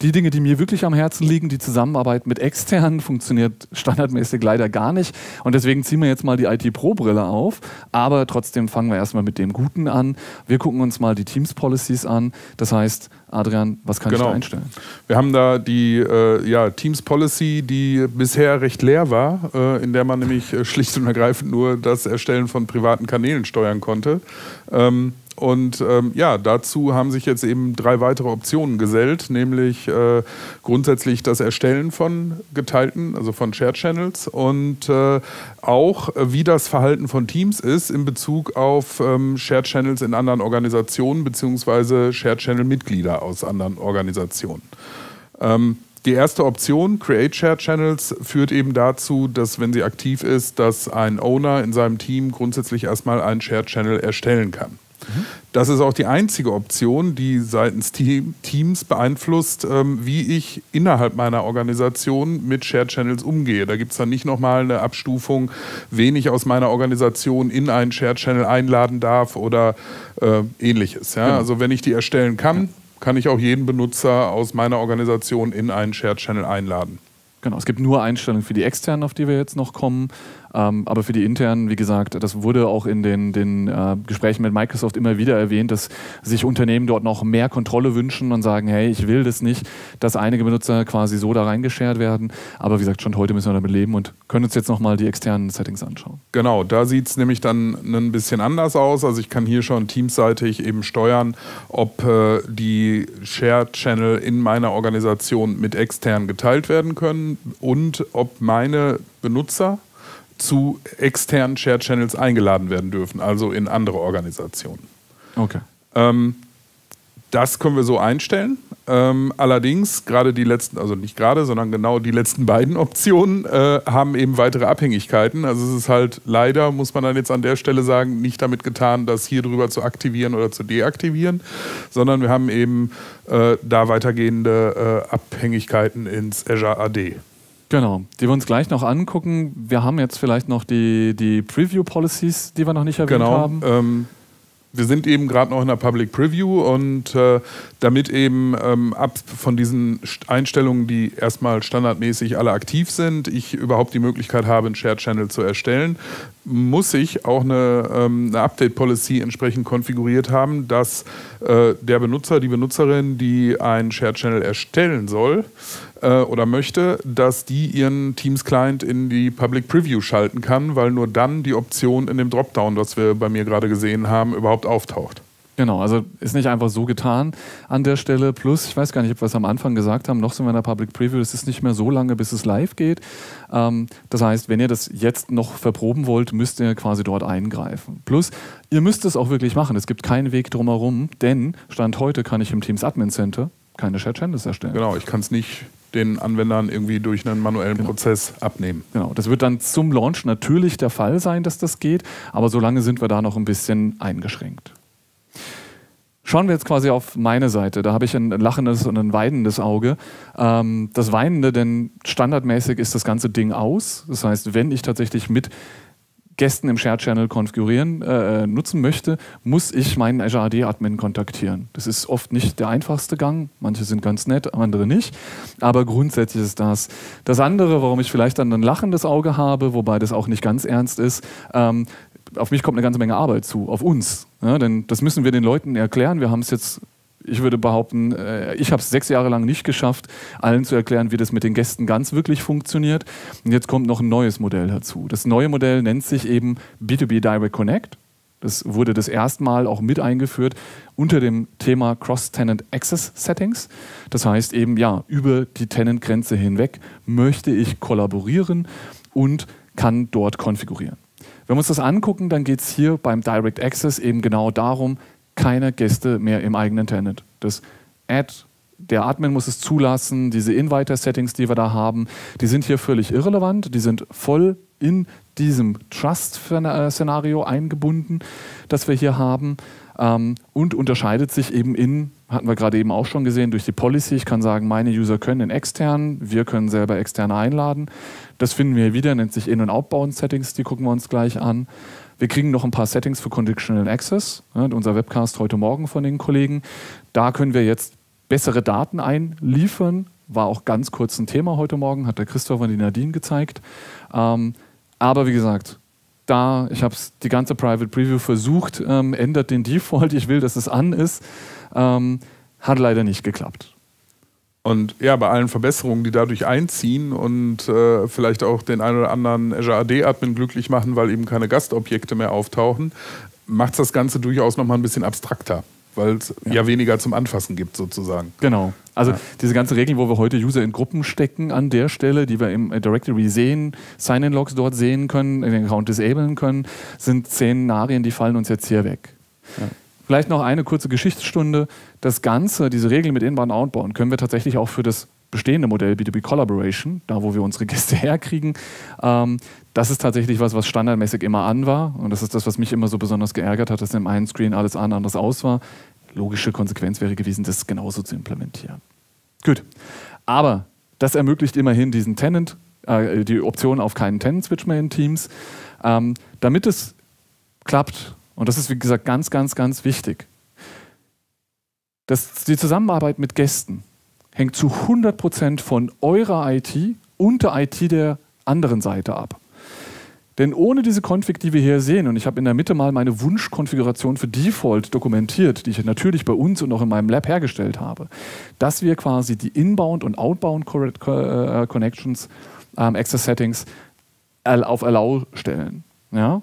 Die Dinge, die mir wirklich am Herzen liegen, die Zusammenarbeit mit externen, funktioniert standardmäßig leider gar nicht. Und deswegen ziehen wir jetzt mal die IT-Pro-Brille auf. Aber trotzdem fangen wir erstmal mit dem Guten an. Wir gucken uns mal die Teams-Policies an. Das heißt, Adrian, was kann genau. ich da einstellen? Wir haben da die äh, ja, Teams Policy, die bisher recht leer war, äh, in der man nämlich äh, schlicht und ergreifend nur das Erstellen von privaten Kanälen steuern konnte. Ähm, und ähm, ja, dazu haben sich jetzt eben drei weitere Optionen gesellt, nämlich äh, grundsätzlich das Erstellen von geteilten, also von Shared Channels und äh, auch äh, wie das Verhalten von Teams ist in Bezug auf ähm, Shared Channels in anderen Organisationen beziehungsweise Shared Channel Mitglieder aus anderen Organisationen. Ähm, die erste Option, Create Shared Channels, führt eben dazu, dass wenn sie aktiv ist, dass ein Owner in seinem Team grundsätzlich erstmal einen Shared Channel erstellen kann. Das ist auch die einzige Option, die seitens Teams beeinflusst, ähm, wie ich innerhalb meiner Organisation mit Shared Channels umgehe. Da gibt es dann nicht nochmal eine Abstufung, wen ich aus meiner Organisation in einen Shared Channel einladen darf oder äh, ähnliches. Ja? Genau. Also wenn ich die erstellen kann, kann ich auch jeden Benutzer aus meiner Organisation in einen Shared Channel einladen. Genau, es gibt nur Einstellungen für die externen, auf die wir jetzt noch kommen. Ähm, aber für die internen, wie gesagt, das wurde auch in den, den äh, Gesprächen mit Microsoft immer wieder erwähnt, dass sich Unternehmen dort noch mehr Kontrolle wünschen und sagen, hey, ich will das nicht, dass einige Benutzer quasi so da reingeschert werden. Aber wie gesagt, schon heute müssen wir damit leben und können uns jetzt nochmal die externen Settings anschauen. Genau, da sieht es nämlich dann ein bisschen anders aus. Also ich kann hier schon teamseitig eben steuern, ob äh, die Shared Channel in meiner Organisation mit extern geteilt werden können und ob meine Benutzer zu externen Shared Channels eingeladen werden dürfen, also in andere Organisationen. Okay. Ähm, das können wir so einstellen. Ähm, allerdings, gerade die letzten, also nicht gerade, sondern genau die letzten beiden Optionen äh, haben eben weitere Abhängigkeiten. Also es ist halt leider, muss man dann jetzt an der Stelle sagen, nicht damit getan, das hier drüber zu aktivieren oder zu deaktivieren, sondern wir haben eben äh, da weitergehende äh, Abhängigkeiten ins Azure AD. Genau, die wir uns gleich noch angucken. Wir haben jetzt vielleicht noch die, die Preview-Policies, die wir noch nicht erwähnt genau, haben. Ähm, wir sind eben gerade noch in der Public Preview und äh, damit eben ähm, ab von diesen Einstellungen, die erstmal standardmäßig alle aktiv sind, ich überhaupt die Möglichkeit habe, einen Shared Channel zu erstellen, muss ich auch eine, ähm, eine Update Policy entsprechend konfiguriert haben, dass äh, der Benutzer, die Benutzerin, die einen Shared Channel erstellen soll, äh, oder möchte, dass die ihren Teams-Client in die Public Preview schalten kann, weil nur dann die Option in dem Dropdown, was wir bei mir gerade gesehen haben, überhaupt auftaucht. Genau, also ist nicht einfach so getan an der Stelle. Plus, ich weiß gar nicht, ob wir es am Anfang gesagt haben, noch sind wir in der Public Preview, es ist nicht mehr so lange, bis es live geht. Ähm, das heißt, wenn ihr das jetzt noch verproben wollt, müsst ihr quasi dort eingreifen. Plus, ihr müsst es auch wirklich machen. Es gibt keinen Weg drumherum, denn Stand heute kann ich im Teams Admin Center keine Shared Channels erstellen. Genau, ich kann es nicht den Anwendern irgendwie durch einen manuellen genau. Prozess abnehmen. Genau, das wird dann zum Launch natürlich der Fall sein, dass das geht, aber solange sind wir da noch ein bisschen eingeschränkt. Schauen wir jetzt quasi auf meine Seite. Da habe ich ein lachendes und ein weinendes Auge. Ähm, das weinende, denn standardmäßig ist das ganze Ding aus. Das heißt, wenn ich tatsächlich mit Gästen im Share Channel konfigurieren, äh, nutzen möchte, muss ich meinen Azure AD Admin kontaktieren. Das ist oft nicht der einfachste Gang. Manche sind ganz nett, andere nicht. Aber grundsätzlich ist das. Das andere, warum ich vielleicht dann ein lachendes Auge habe, wobei das auch nicht ganz ernst ist, ähm, auf mich kommt eine ganze Menge Arbeit zu, auf uns. Ja, denn das müssen wir den Leuten erklären. Wir haben es jetzt ich würde behaupten, äh, ich habe es sechs Jahre lang nicht geschafft, allen zu erklären, wie das mit den Gästen ganz wirklich funktioniert. Und jetzt kommt noch ein neues Modell dazu. Das neue Modell nennt sich eben B2B Direct Connect. Das wurde das erste Mal auch mit eingeführt unter dem Thema Cross-Tenant Access Settings. Das heißt eben, ja, über die Tenant-Grenze hinweg möchte ich kollaborieren und kann dort konfigurieren. Wenn wir uns das angucken, dann geht es hier beim Direct Access eben genau darum, keine Gäste mehr im eigenen Tenant. Das Add, der Admin muss es zulassen, diese Inviter-Settings, die wir da haben, die sind hier völlig irrelevant, die sind voll in diesem Trust-Szenario eingebunden, das wir hier haben ähm, und unterscheidet sich eben in, hatten wir gerade eben auch schon gesehen, durch die Policy. Ich kann sagen, meine User können in extern, wir können selber externe einladen. Das finden wir hier wieder, nennt sich In- und Outbound-Settings, die gucken wir uns gleich an. Wir kriegen noch ein paar Settings für Conditional Access. Ja, unser Webcast heute Morgen von den Kollegen. Da können wir jetzt bessere Daten einliefern. War auch ganz kurz ein Thema heute Morgen, hat der Christoph und die Nadine gezeigt. Ähm, aber wie gesagt, da, ich habe die ganze Private Preview versucht, ähm, ändert den Default, ich will, dass es an ist. Ähm, hat leider nicht geklappt. Und ja, bei allen Verbesserungen, die dadurch einziehen und äh, vielleicht auch den einen oder anderen Azure AD-Admin glücklich machen, weil eben keine Gastobjekte mehr auftauchen, macht es das Ganze durchaus nochmal ein bisschen abstrakter, weil es ja. ja. weniger zum Anfassen gibt sozusagen. Genau. Also ja. diese ganze Regel, wo wir heute User in Gruppen stecken an der Stelle, die wir im Directory sehen, Sign-in-Logs dort sehen können, den Account disablen können, sind Szenarien, die fallen uns jetzt hier weg. Ja. Vielleicht noch eine kurze Geschichtsstunde. Das Ganze, diese Regel mit Inbound, Outbound, können wir tatsächlich auch für das bestehende Modell B2B Collaboration, da wo wir unsere Gäste herkriegen, ähm, das ist tatsächlich was, was standardmäßig immer an war. Und das ist das, was mich immer so besonders geärgert hat, dass im einen Screen alles an, anders aus war. Logische Konsequenz wäre gewesen, das genauso zu implementieren. Gut. Aber das ermöglicht immerhin diesen Tenant, äh, die Option auf keinen Tenant-Switch mehr in Teams. Ähm, damit es klappt, und das ist, wie gesagt, ganz, ganz, ganz wichtig. Das, die Zusammenarbeit mit Gästen hängt zu 100% von eurer IT und der IT der anderen Seite ab. Denn ohne diese Config, die wir hier sehen, und ich habe in der Mitte mal meine Wunschkonfiguration für Default dokumentiert, die ich natürlich bei uns und auch in meinem Lab hergestellt habe, dass wir quasi die Inbound- und Outbound-Connections, ähm, Access Settings auf Allow stellen. Ja?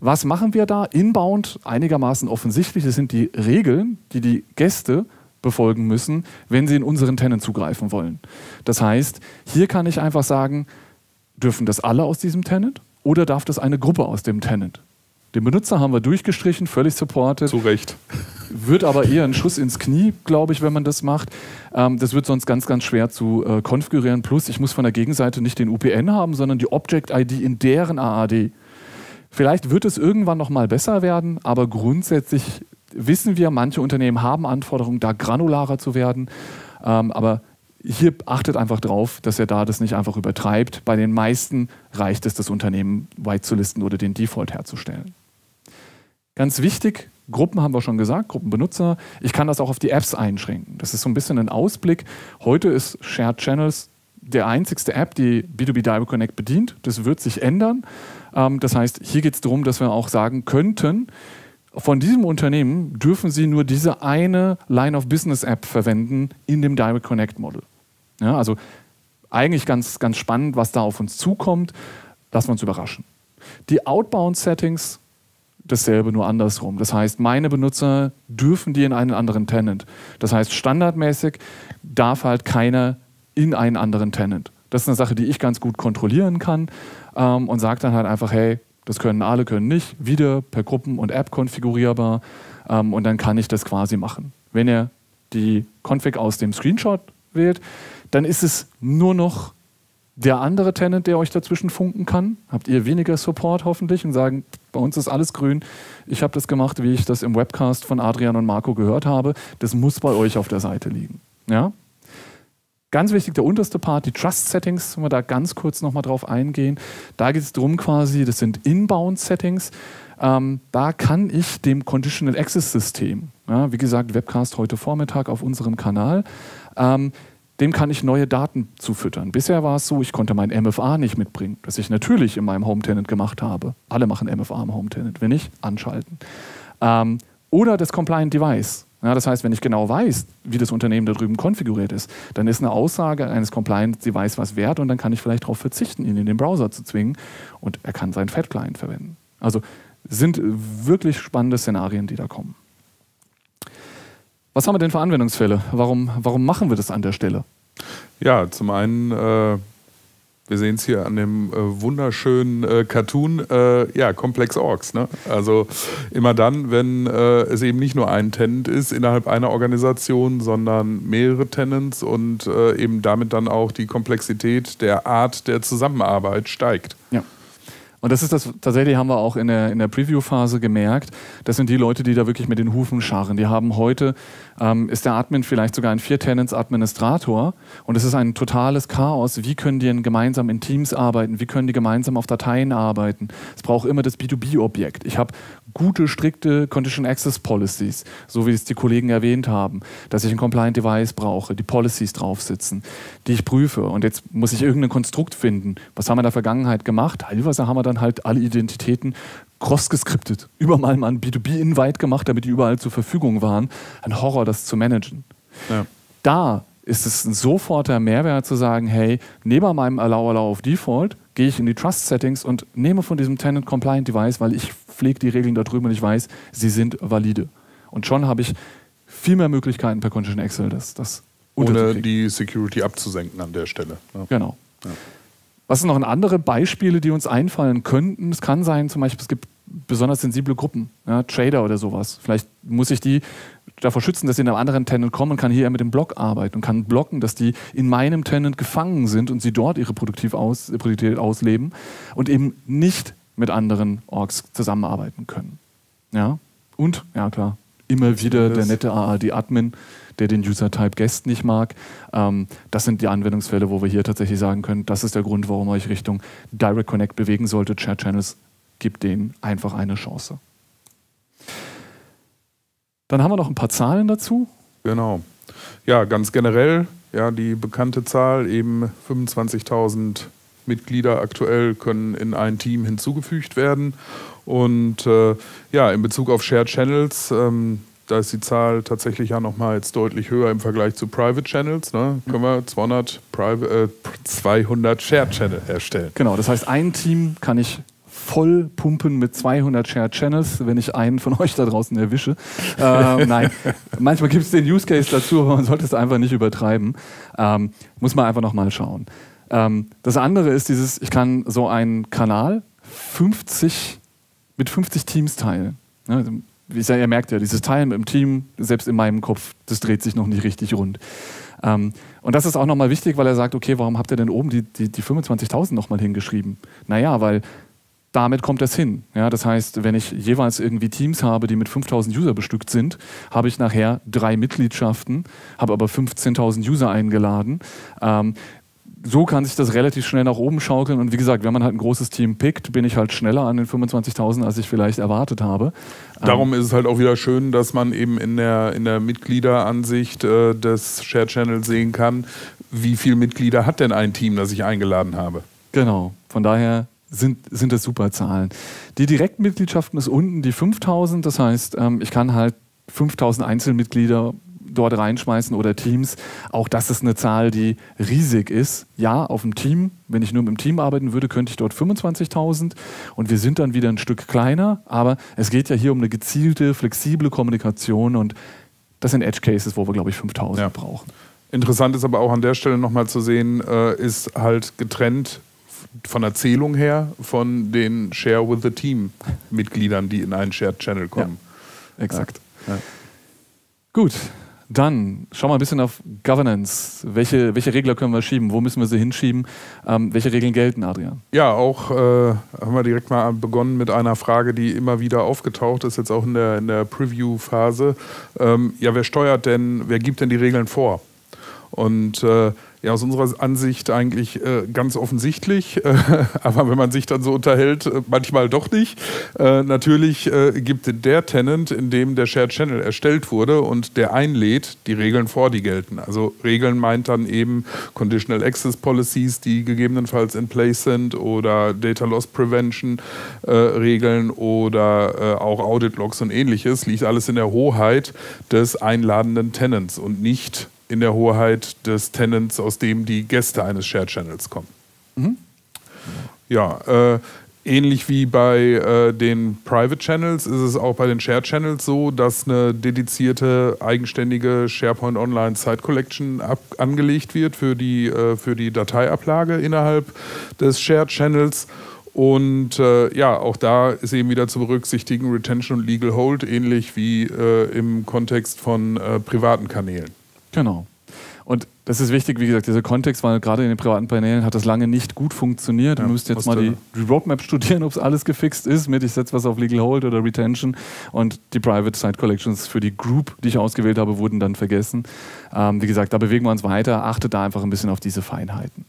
Was machen wir da? Inbound einigermaßen offensichtlich. Das sind die Regeln, die die Gäste befolgen müssen, wenn sie in unseren Tenant zugreifen wollen. Das heißt, hier kann ich einfach sagen, dürfen das alle aus diesem Tenant oder darf das eine Gruppe aus dem Tenant? Den Benutzer haben wir durchgestrichen, völlig supported. Zu Recht. Wird aber eher ein Schuss ins Knie, glaube ich, wenn man das macht. Ähm, das wird sonst ganz, ganz schwer zu äh, konfigurieren. Plus, ich muss von der Gegenseite nicht den UPN haben, sondern die Object-ID in deren AAD. Vielleicht wird es irgendwann noch mal besser werden, aber grundsätzlich wissen wir, manche Unternehmen haben Anforderungen, da granularer zu werden. Ähm, aber hier achtet einfach drauf, dass er da das nicht einfach übertreibt. Bei den meisten reicht es, das Unternehmen white zu listen oder den Default herzustellen. Ganz wichtig, Gruppen haben wir schon gesagt, Gruppenbenutzer. Ich kann das auch auf die Apps einschränken. Das ist so ein bisschen ein Ausblick. Heute ist Shared Channels der einzigste App, die B2B Direct Connect bedient. Das wird sich ändern. Ähm, das heißt, hier geht es darum, dass wir auch sagen könnten, von diesem Unternehmen dürfen Sie nur diese eine Line of Business App verwenden in dem Direct Connect Model. Ja, also eigentlich ganz, ganz spannend, was da auf uns zukommt. Lassen wir uns überraschen. Die Outbound Settings, dasselbe, nur andersrum. Das heißt, meine Benutzer dürfen die in einen anderen Tenant. Das heißt, standardmäßig darf halt keiner in einen anderen Tenant. Das ist eine Sache, die ich ganz gut kontrollieren kann ähm, und sage dann halt einfach, hey, das können alle, können nicht, wieder per Gruppen- und App konfigurierbar ähm, und dann kann ich das quasi machen. Wenn ihr die Config aus dem Screenshot wählt, dann ist es nur noch der andere Tenant, der euch dazwischen funken kann? Habt ihr weniger Support hoffentlich und sagen, bei uns ist alles grün. Ich habe das gemacht, wie ich das im Webcast von Adrian und Marco gehört habe. Das muss bei euch auf der Seite liegen. Ja? Ganz wichtig, der unterste Part, die Trust Settings, wenn wir da ganz kurz nochmal drauf eingehen. Da geht es darum quasi, das sind Inbound Settings. Ähm, da kann ich dem Conditional Access System, ja, wie gesagt, Webcast heute Vormittag auf unserem Kanal, ähm, dem kann ich neue Daten zufüttern. Bisher war es so, ich konnte mein MFA nicht mitbringen, das ich natürlich in meinem Home Tenant gemacht habe. Alle machen MFA im Home Tenant, wenn nicht, anschalten. Ähm, oder das Compliant Device. Ja, das heißt, wenn ich genau weiß, wie das Unternehmen da drüben konfiguriert ist, dann ist eine Aussage eines Compliant Device was wert und dann kann ich vielleicht darauf verzichten, ihn in den Browser zu zwingen und er kann seinen Fat Client verwenden. Also sind wirklich spannende Szenarien, die da kommen. Was haben wir denn für Anwendungsfälle? Warum, warum machen wir das an der Stelle? Ja, zum einen, äh, wir sehen es hier an dem äh, wunderschönen äh, Cartoon, äh, ja, Komplex Orgs. Ne? Also immer dann, wenn äh, es eben nicht nur ein Tenant ist innerhalb einer Organisation, sondern mehrere Tenants und äh, eben damit dann auch die Komplexität der Art der Zusammenarbeit steigt. Ja. Und das ist das, tatsächlich haben wir auch in der, in der Preview-Phase gemerkt, das sind die Leute, die da wirklich mit den Hufen scharren. Die haben heute, ähm, ist der Admin vielleicht sogar ein Vier-Tenants-Administrator und es ist ein totales Chaos. Wie können die denn gemeinsam in Teams arbeiten? Wie können die gemeinsam auf Dateien arbeiten? Es braucht immer das B2B-Objekt. Ich habe gute, strikte Condition Access Policies, so wie es die Kollegen erwähnt haben, dass ich ein Compliant Device brauche, die Policies drauf sitzen, die ich prüfe. Und jetzt muss ich irgendein Konstrukt finden. Was haben wir in der Vergangenheit gemacht? Teilweise haben wir dann halt alle Identitäten cross-geskriptet, überall mal ein B2B-Invite gemacht, damit die überall zur Verfügung waren. Ein Horror, das zu managen. Ja. Da ist es ein soforter Mehrwert zu sagen, hey, neben meinem Allow Allow auf Default gehe ich in die Trust Settings und nehme von diesem Tenant Compliant Device, weil ich pflege die Regeln da drüben und ich weiß, sie sind valide. Und schon habe ich viel mehr Möglichkeiten per Condition Excel, das, das ohne die Security abzusenken an der Stelle. Ja. Genau. Ja. Was sind noch andere Beispiele, die uns einfallen könnten? Es kann sein, zum Beispiel, es gibt besonders sensible Gruppen, ja, Trader oder sowas. Vielleicht muss ich die davor schützen, dass sie in einem anderen Tenant kommen und kann hier mit dem Block arbeiten und kann blocken, dass die in meinem Tenant gefangen sind und sie dort ihre Produktiv aus, Produktivität ausleben und eben nicht mit anderen Orgs zusammenarbeiten können. Ja? Und, ja klar, immer wieder der nette AAD-Admin, der den User-Type Guest nicht mag. Ähm, das sind die Anwendungsfälle, wo wir hier tatsächlich sagen können, das ist der Grund, warum ihr euch Richtung Direct Connect bewegen solltet. Chat Gibt denen einfach eine Chance. Dann haben wir noch ein paar Zahlen dazu. Genau. Ja, ganz generell, ja, die bekannte Zahl, eben 25.000 Mitglieder aktuell können in ein Team hinzugefügt werden. Und äh, ja, in Bezug auf Shared Channels, ähm, da ist die Zahl tatsächlich ja nochmal jetzt deutlich höher im Vergleich zu Private Channels. Ne? Können wir 200, Private, äh, 200 Shared Channel erstellen. Genau, das heißt, ein Team kann ich voll pumpen mit 200 Shared Channels, wenn ich einen von euch da draußen erwische. Ähm, nein, manchmal gibt es den Use Case dazu, aber man sollte es einfach nicht übertreiben. Ähm, muss man einfach nochmal schauen. Ähm, das andere ist dieses, ich kann so einen Kanal 50, mit 50 Teams teilen. Ja, also, wie ich sage, ihr merkt ja, dieses Teilen im Team, selbst in meinem Kopf, das dreht sich noch nicht richtig rund. Ähm, und das ist auch nochmal wichtig, weil er sagt, okay, warum habt ihr denn oben die, die, die 25.000 nochmal hingeschrieben? Naja, weil damit kommt das hin. Ja, das heißt, wenn ich jeweils irgendwie Teams habe, die mit 5000 User bestückt sind, habe ich nachher drei Mitgliedschaften, habe aber 15.000 User eingeladen. Ähm, so kann sich das relativ schnell nach oben schaukeln. Und wie gesagt, wenn man halt ein großes Team pickt, bin ich halt schneller an den 25.000, als ich vielleicht erwartet habe. Darum ähm, ist es halt auch wieder schön, dass man eben in der, in der Mitgliederansicht äh, des Share Channels sehen kann, wie viele Mitglieder hat denn ein Team, das ich eingeladen habe. Genau. Von daher sind, sind das super Zahlen. Die Direktmitgliedschaften ist unten die 5000. Das heißt, ähm, ich kann halt 5000 Einzelmitglieder dort reinschmeißen oder Teams. Auch das ist eine Zahl, die riesig ist. Ja, auf dem Team, wenn ich nur mit dem Team arbeiten würde, könnte ich dort 25.000 und wir sind dann wieder ein Stück kleiner. Aber es geht ja hier um eine gezielte, flexible Kommunikation und das sind Edge Cases, wo wir, glaube ich, 5000 ja. brauchen. Interessant ist aber auch an der Stelle nochmal zu sehen, äh, ist halt getrennt von der Zählung her von den Share with the Team Mitgliedern, die in einen Shared Channel kommen. Ja, exakt. Ja. Gut, Dann schauen wir ein bisschen auf Governance. Welche, welche Regler können wir schieben? Wo müssen wir sie hinschieben? Ähm, welche Regeln gelten, Adrian? Ja, auch äh, haben wir direkt mal begonnen mit einer Frage, die immer wieder aufgetaucht ist, jetzt auch in der, in der Preview-Phase. Ähm, ja, wer steuert denn, wer gibt denn die Regeln vor? Und äh, ja, aus unserer Ansicht eigentlich äh, ganz offensichtlich, äh, aber wenn man sich dann so unterhält, äh, manchmal doch nicht. Äh, natürlich äh, gibt der Tenant, in dem der Shared Channel erstellt wurde und der einlädt, die Regeln vor, die gelten. Also Regeln meint dann eben Conditional Access Policies, die gegebenenfalls in place sind oder Data Loss Prevention äh, Regeln oder auch Audit Logs und ähnliches, liegt alles in der Hoheit des einladenden Tenants und nicht in der Hoheit des Tenants, aus dem die Gäste eines Shared Channels kommen. Mhm. Ja, äh, ähnlich wie bei äh, den Private Channels ist es auch bei den Shared Channels so, dass eine dedizierte, eigenständige SharePoint Online Site Collection angelegt wird für die, äh, für die Dateiablage innerhalb des Shared Channels. Und äh, ja, auch da ist eben wieder zu berücksichtigen Retention und Legal Hold, ähnlich wie äh, im Kontext von äh, privaten Kanälen. Genau. Und das ist wichtig, wie gesagt, dieser Kontext, weil gerade in den privaten Paneelen hat das lange nicht gut funktioniert. Ja, du müsst jetzt mal die, die, Roadmap studieren, ob es alles gefixt ist mit ich setze was auf Legal Hold oder Retention. Und die Private Site Collections für die Group, die ich ausgewählt habe, wurden dann vergessen. Ähm, wie gesagt, da bewegen wir uns weiter. Achtet da einfach ein bisschen auf diese Feinheiten.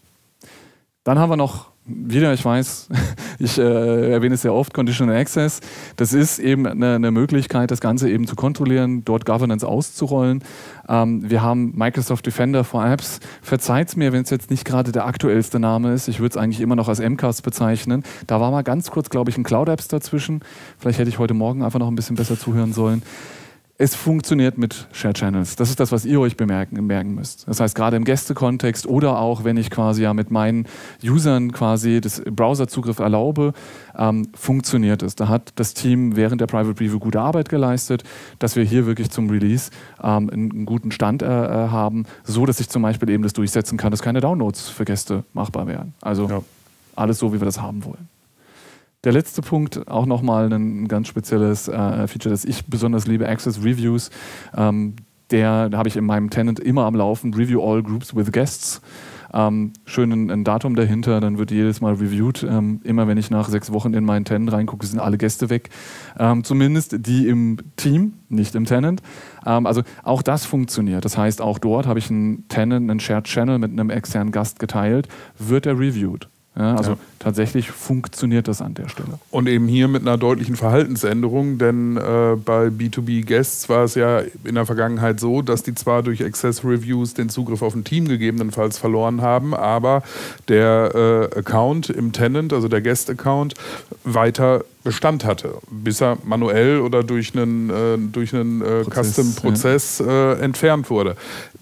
Dann haben wir noch wieder, ich weiß, ich äh, erwähne es sehr oft, Conditional Access. Das ist eben eine, eine, Möglichkeit, das Ganze eben zu kontrollieren, dort Governance auszurollen. Ähm, wir haben Microsoft Defender for Apps. Verzeiht mir, wenn es jetzt nicht gerade der aktuellste Name ist. Ich würde es eigentlich immer noch als MCAS bezeichnen. Da war mal ganz kurz, glaube ich, ein Cloud Apps dazwischen. Vielleicht hätte ich heute Morgen einfach noch ein bisschen besser zuhören sollen es funktioniert mit Share Channels. Das ist das, was ihr euch bemerken, merken müsst. Das heißt, gerade im Gästekontext oder auch, wenn ich quasi ja mit meinen Usern quasi das Browserzugriff erlaube, ähm, funktioniert es. Da hat das Team während der Private Preview gute Arbeit geleistet, dass wir hier wirklich zum Release ähm, einen, einen, guten Stand äh, äh, haben, so dass ich zum Beispiel eben das durchsetzen kann, dass keine Downloads für Gäste machbar wären. Also ja. alles so, wie wir das haben wollen. Der letzte Punkt, auch nochmal ein ganz spezielles äh, Feature, das ich besonders liebe, Access Reviews. Ähm, der habe ich in meinem Tenant immer am Laufen, Review All Groups with Guests. Ähm, schön ein, ein, Datum dahinter, dann wird jedes Mal reviewed. Ähm, immer wenn ich nach sechs Wochen in meinen Tenant reingucke, sind alle Gäste weg. Ähm, zumindest die im Team, nicht im Tenant. Ähm, also auch das funktioniert. Das heißt, auch dort habe ich einen Tenant, einen Shared Channel mit einem externen Gast geteilt, wird er reviewed. Ja, also ja. Tatsächlich funktioniert das an der Stelle. Und eben hier mit einer deutlichen Verhaltensänderung, denn äh, bei B2B Guests war es ja in der Vergangenheit so, dass die zwar durch Access Reviews den Zugriff auf ein Team gegebenenfalls verloren haben, aber der äh, Account im Tenant, also der Guest-Account, weiter Bestand hatte, bis er manuell oder durch einen, äh, durch einen äh, Custom-Prozess ja. äh, entfernt wurde.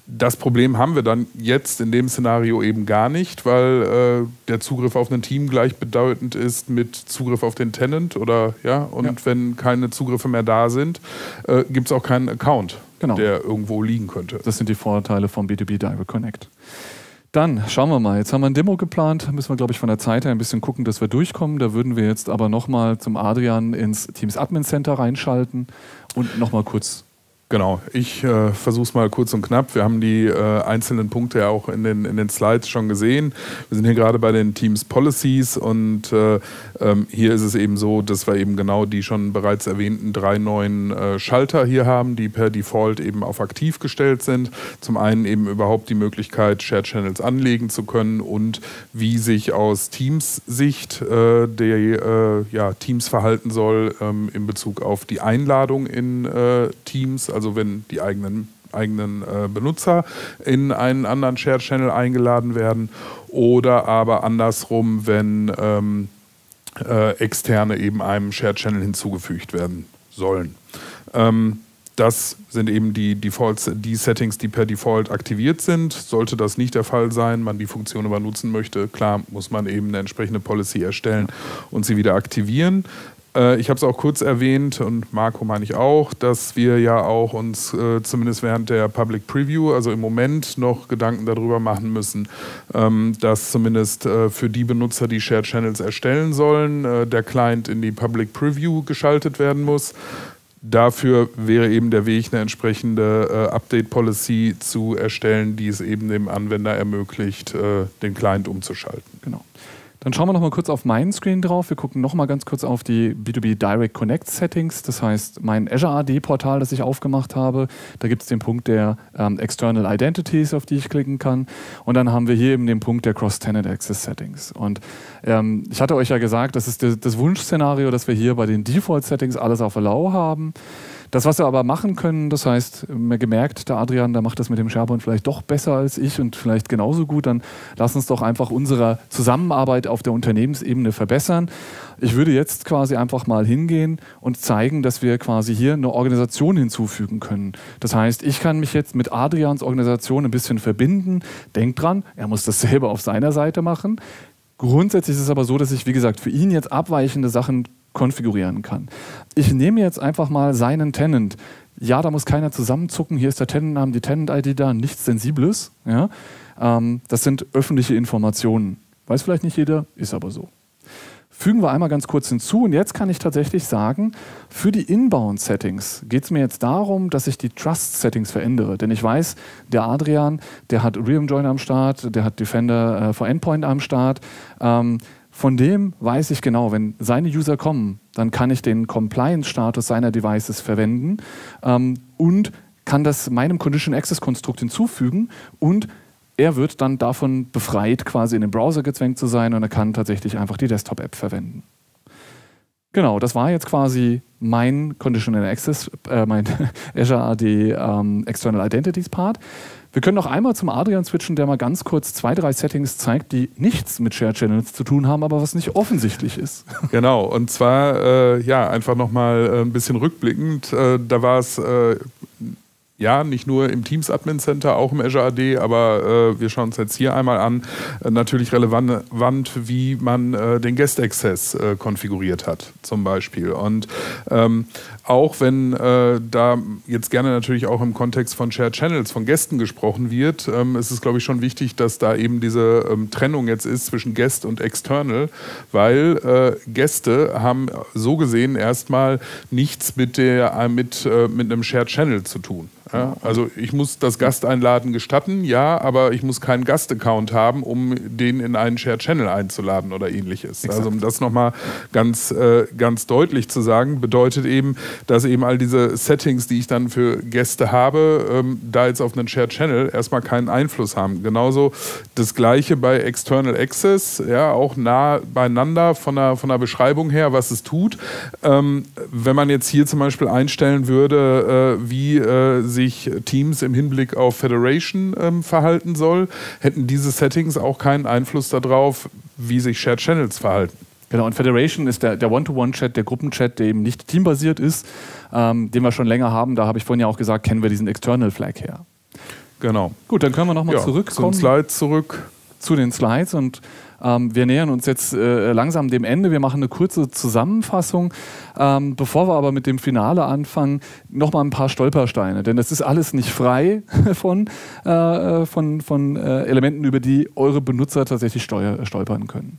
Das Problem haben wir dann jetzt in dem Szenario eben gar nicht, weil äh, der Zugriff auf ein Team gleichbedeutend ist mit Zugriff auf den Tenant oder ja, und ja. wenn keine Zugriffe mehr da sind, äh, gibt es auch keinen Account, genau. der irgendwo liegen könnte. Das sind die Vorteile vom B2B Direct Connect. Dann schauen wir mal. Jetzt haben wir ein Demo geplant. Müssen wir, glaube ich, von der Zeit her ein bisschen gucken, dass wir durchkommen. Da würden wir jetzt aber nochmal zum Adrian ins Teams Admin Center reinschalten und nochmal kurz Genau, ich äh, versuche es mal kurz und knapp. Wir haben die äh, einzelnen Punkte ja auch in den, in den Slides schon gesehen. Wir sind hier gerade bei den Teams Policies und äh, ähm, hier ist es eben so, dass wir eben genau die schon bereits erwähnten drei neuen äh, Schalter hier haben, die per Default eben auf aktiv gestellt sind. Zum einen eben überhaupt die Möglichkeit, Shared Channels anlegen zu können und wie sich aus Teams-Sicht äh, der äh, ja, Teams verhalten soll ähm, in Bezug auf die Einladung in Teams also wenn die eigenen eigenen äh, Benutzer in einen anderen Shared Channel eingeladen werden oder aber andersrum, wenn ähm, äh, externe eben einem Shared Channel hinzugefügt werden sollen. Ähm, das sind eben die, Defaults, die Settings, die per Default aktiviert sind. Sollte das nicht der Fall sein, man die Funktion aber nutzen möchte, klar, muss man eben eine entsprechende Policy erstellen und sie wieder aktivieren. Äh, ich habe es auch kurz erwähnt und Marco meine ich auch, dass wir ja auch uns äh, zumindest während der Public Preview, also im Moment noch Gedanken darüber machen müssen, ähm, dass zumindest äh, für die Benutzer, die Shared Channels erstellen sollen, äh, der Client in die Public Preview geschaltet werden muss. dafür wäre eben der Weg, eine entsprechende äh, Update-Policy zu erstellen, die es eben dem Anwender ermöglicht, äh, den Client umzuschalten. Genau. Dann schauen wir noch mal kurz auf meinen Screen drauf. Wir gucken noch mal ganz kurz auf die B2B Direct Connect Settings. Das heißt, mein Azure AD Portal, das ich aufgemacht habe. Da gibt es den Punkt der ähm, External Identities, auf die ich klicken kann. Und dann haben wir hier eben den Punkt der Cross-Tenant Access Settings. Und ähm, ich hatte euch ja gesagt, das ist das Wunschszenario, dass wir hier bei den Default Settings alles auf Allow haben. Das, was wir aber machen können, das heißt, mir gemerkt, der Adrian, der macht das mit dem SharePoint vielleicht doch besser als ich und vielleicht genauso gut, dann lass uns doch einfach unsere Zusammenarbeit auf der Unternehmensebene verbessern. Ich würde jetzt quasi einfach mal hingehen und zeigen, dass wir quasi hier eine Organisation hinzufügen können. Das heißt, ich kann mich jetzt mit Adrians Organisation ein bisschen verbinden. Denkt dran, er muss das selber auf seiner Seite machen. Grundsätzlich ist es aber so, dass ich, wie gesagt, für ihn jetzt abweichende Sachen konfigurieren kann. Ich nehme jetzt einfach mal seinen Tenant. Ja, da muss keiner zusammenzucken. Hier ist der Tenantname, die Tenant-ID da, nichts Sensibles. Ja? Ähm, das sind öffentliche Informationen. Weiß vielleicht nicht jeder, ist aber so. Fügen wir einmal ganz kurz hinzu und jetzt kann ich tatsächlich sagen, für die Inbound-Settings geht es mir jetzt darum, dass ich die Trust-Settings verändere. Denn ich weiß, der Adrian, der hat Realm Join am Start, der hat Defender äh, for Endpoint am Start. Ähm, von dem weiß ich genau, wenn seine User kommen, dann kann ich den Compliance-Status seiner Devices verwenden ähm, und kann das meinem Condition Access Konstrukt hinzufügen und er wird dann davon befreit, quasi in den Browser gezwängt zu sein und er kann tatsächlich einfach die Desktop-App verwenden. Genau, das war jetzt quasi mein Conditional Access, äh, mein Azure AD ähm, External Identities Part. Wir können noch einmal zum Adrian switchen, der mal ganz kurz zwei, drei Settings zeigt, die nichts mit Share Channels zu tun haben, aber was nicht offensichtlich ist. Genau, und zwar äh, ja einfach nochmal äh, ein bisschen rückblickend. Äh, da war es äh, ja, nicht nur im Teams Admin Center, auch im Azure AD, aber äh, wir schauen uns jetzt hier einmal an, äh, natürlich relevant, wie man äh, den Guest Access äh, konfiguriert hat, zum Beispiel. Und ähm, auch wenn äh, da jetzt gerne natürlich auch im Kontext von Shared Channels von Gästen gesprochen wird, ähm, ist es, glaube ich, schon wichtig, dass da eben diese ähm, Trennung jetzt ist zwischen Guest und External, weil äh, Gäste haben so gesehen erstmal nichts mit, der, mit, mit einem Shared Channel zu tun. Ja, also ich muss das Gasteinladen gestatten, ja, aber ich muss keinen Gastaccount haben, um den in einen Shared Channel einzuladen oder ähnliches. Exakt. Also um das nochmal ganz, äh, ganz deutlich zu sagen, bedeutet eben, dass eben all diese Settings, die ich dann für Gäste habe, ähm, da jetzt auf einen Shared Channel erstmal keinen Einfluss haben. Genauso das gleiche bei External Access, ja, auch nah beieinander von der, von der Beschreibung her, was es tut. Ähm, wenn man jetzt hier zum Beispiel einstellen würde, äh, wie äh, sich Teams im Hinblick auf Federation ähm, verhalten soll, hätten diese Settings auch keinen Einfluss darauf, wie sich Shared Channels verhalten. Genau, und Federation ist der, der One-to-One-Chat, der Gruppenchat, der eben nicht teambasiert ist, ähm, den wir schon länger haben. Da habe ich vorhin ja auch gesagt, kennen wir diesen External Flag her. Genau. Gut, dann können wir nochmal ja, zurückkommen. Zu den Slides zurück. Zu den Slides und ähm, wir nähern uns jetzt äh, langsam dem Ende. Wir machen eine kurze Zusammenfassung. Ähm, bevor wir aber mit dem Finale anfangen, nochmal ein paar Stolpersteine. Denn das ist alles nicht frei von, äh, von, von äh, Elementen, über die eure Benutzer tatsächlich steuer, stolpern können.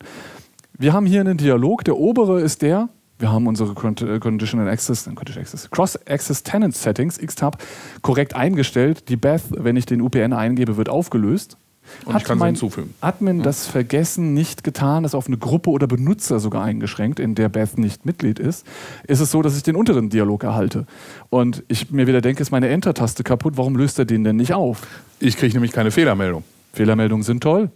Wir haben hier einen Dialog. Der obere ist der, wir haben unsere äh, Conditional Access, Access Cross-Access Tenant Settings, XTAB, korrekt eingestellt. Die Beth, wenn ich den UPN eingebe, wird aufgelöst. Und hat ich kann mein hinzufügen. Admin das Vergessen nicht getan, das auf eine Gruppe oder Benutzer sogar eingeschränkt, in der Beth nicht Mitglied ist, ist es so, dass ich den unteren Dialog erhalte. Und ich mir wieder denke, ist meine Enter-Taste kaputt, warum löst er den denn nicht auf? Ich kriege nämlich keine Fehlermeldung. Fehlermeldungen sind toll.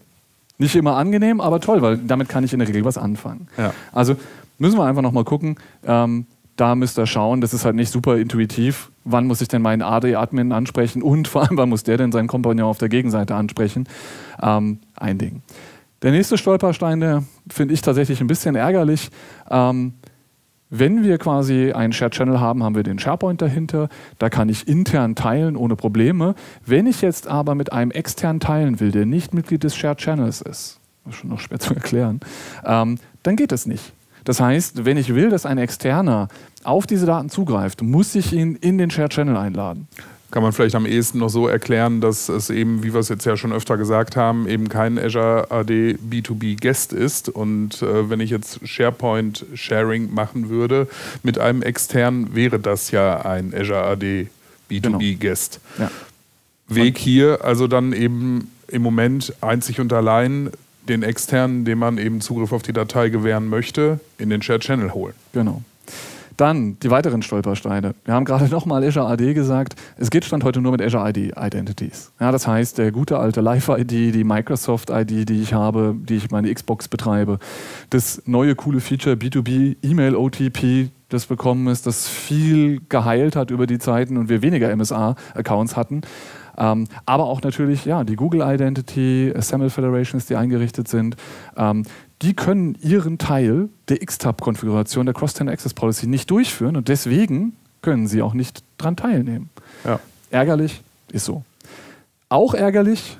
Nicht immer angenehm, aber toll, weil damit kann ich in der Regel was anfangen. Ja. Also müssen wir einfach nochmal gucken. Ähm, da müsst ihr schauen, das ist halt nicht super intuitiv. Wann muss ich denn meinen AD-Admin ansprechen und vor allem, wann muss der denn seinen Kompagnon auf der Gegenseite ansprechen? Ähm, ein Ding. Der nächste Stolperstein, der finde ich tatsächlich ein bisschen ärgerlich. Ähm, wenn wir quasi einen Shared Channel haben, haben wir den SharePoint dahinter. Da kann ich intern teilen ohne Probleme. Wenn ich jetzt aber mit einem extern teilen will, der nicht Mitglied des Shared Channels ist, das ist schon noch schwer zu erklären, ähm, dann geht es nicht. Das heißt, wenn ich will, dass ein Externer auf diese Daten zugreift, muss ich ihn in den Shared Channel einladen. kann man vielleicht am ehesten noch so erklären, dass es eben, wie wir es jetzt ja schon öfter gesagt haben, eben kein Azure AD B2B Guest ist. Und äh, wenn ich jetzt SharePoint Sharing machen würde mit einem externen, wäre das ja ein Azure AD B2B Guest. Genau. Ja. Weg hier also dann eben im Moment einzig und allein den externen, dem man eben Zugriff auf die Datei gewähren möchte, in den Shared Channel holen. Genau. Dann die weiteren Stolpersteine. Wir haben gerade nochmal Azure AD gesagt. Es geht Stand heute nur mit Azure ID Identities. Ja, das heißt, der gute alte Live-ID, die Microsoft-ID, die ich habe, die ich meine Xbox betreibe, das neue coole Feature B2B E-Mail OTP, das bekommen ist, das viel geheilt hat über die Zeiten und wir weniger MSA-Accounts hatten. Ähm, aber auch natürlich ja, die Google Identity, SAML Federations, die eingerichtet sind. Ähm, die können ihren Teil der Xtab-Konfiguration der Cross-10-Access-Policy nicht durchführen und deswegen können sie auch nicht daran teilnehmen. Ja. Ärgerlich, ist so. Auch ärgerlich,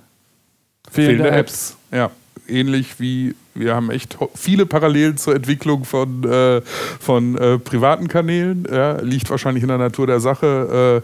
fehlende, fehlende Apps. Apps. Ja, ähnlich wie wir haben echt viele Parallelen zur Entwicklung von, äh, von äh, privaten Kanälen. Ja, liegt wahrscheinlich in der Natur der Sache.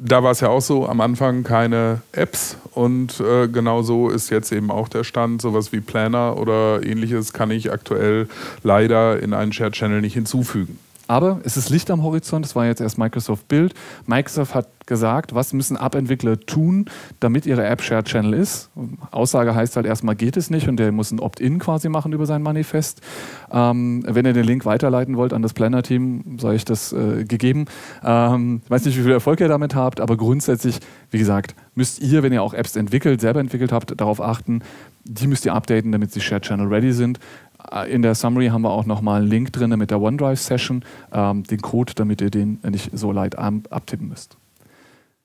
Da war es ja auch so, am Anfang keine Apps und äh, genau so ist jetzt eben auch der Stand. Sowas wie Planner oder ähnliches kann ich aktuell leider in einen Shared Channel nicht hinzufügen. Aber es ist Licht am Horizont, das war jetzt erst Microsoft Build. Microsoft hat gesagt, was müssen App-Entwickler tun, damit ihre App Shared Channel ist. Aussage heißt halt erstmal geht es nicht und der muss ein Opt-in quasi machen über sein Manifest. Ähm, wenn ihr den Link weiterleiten wollt an das Planner-Team, sei ich das äh, gegeben. Ähm, weiß nicht, wie viel Erfolg ihr damit habt, aber grundsätzlich, wie gesagt, müsst ihr, wenn ihr auch Apps entwickelt, selber entwickelt habt, darauf achten, die müsst ihr updaten, damit sie Shared Channel ready sind. Äh, in der Summary haben wir auch nochmal einen Link drin mit der OneDrive-Session, ähm, den Code, damit ihr den nicht so leid abtippen müsst.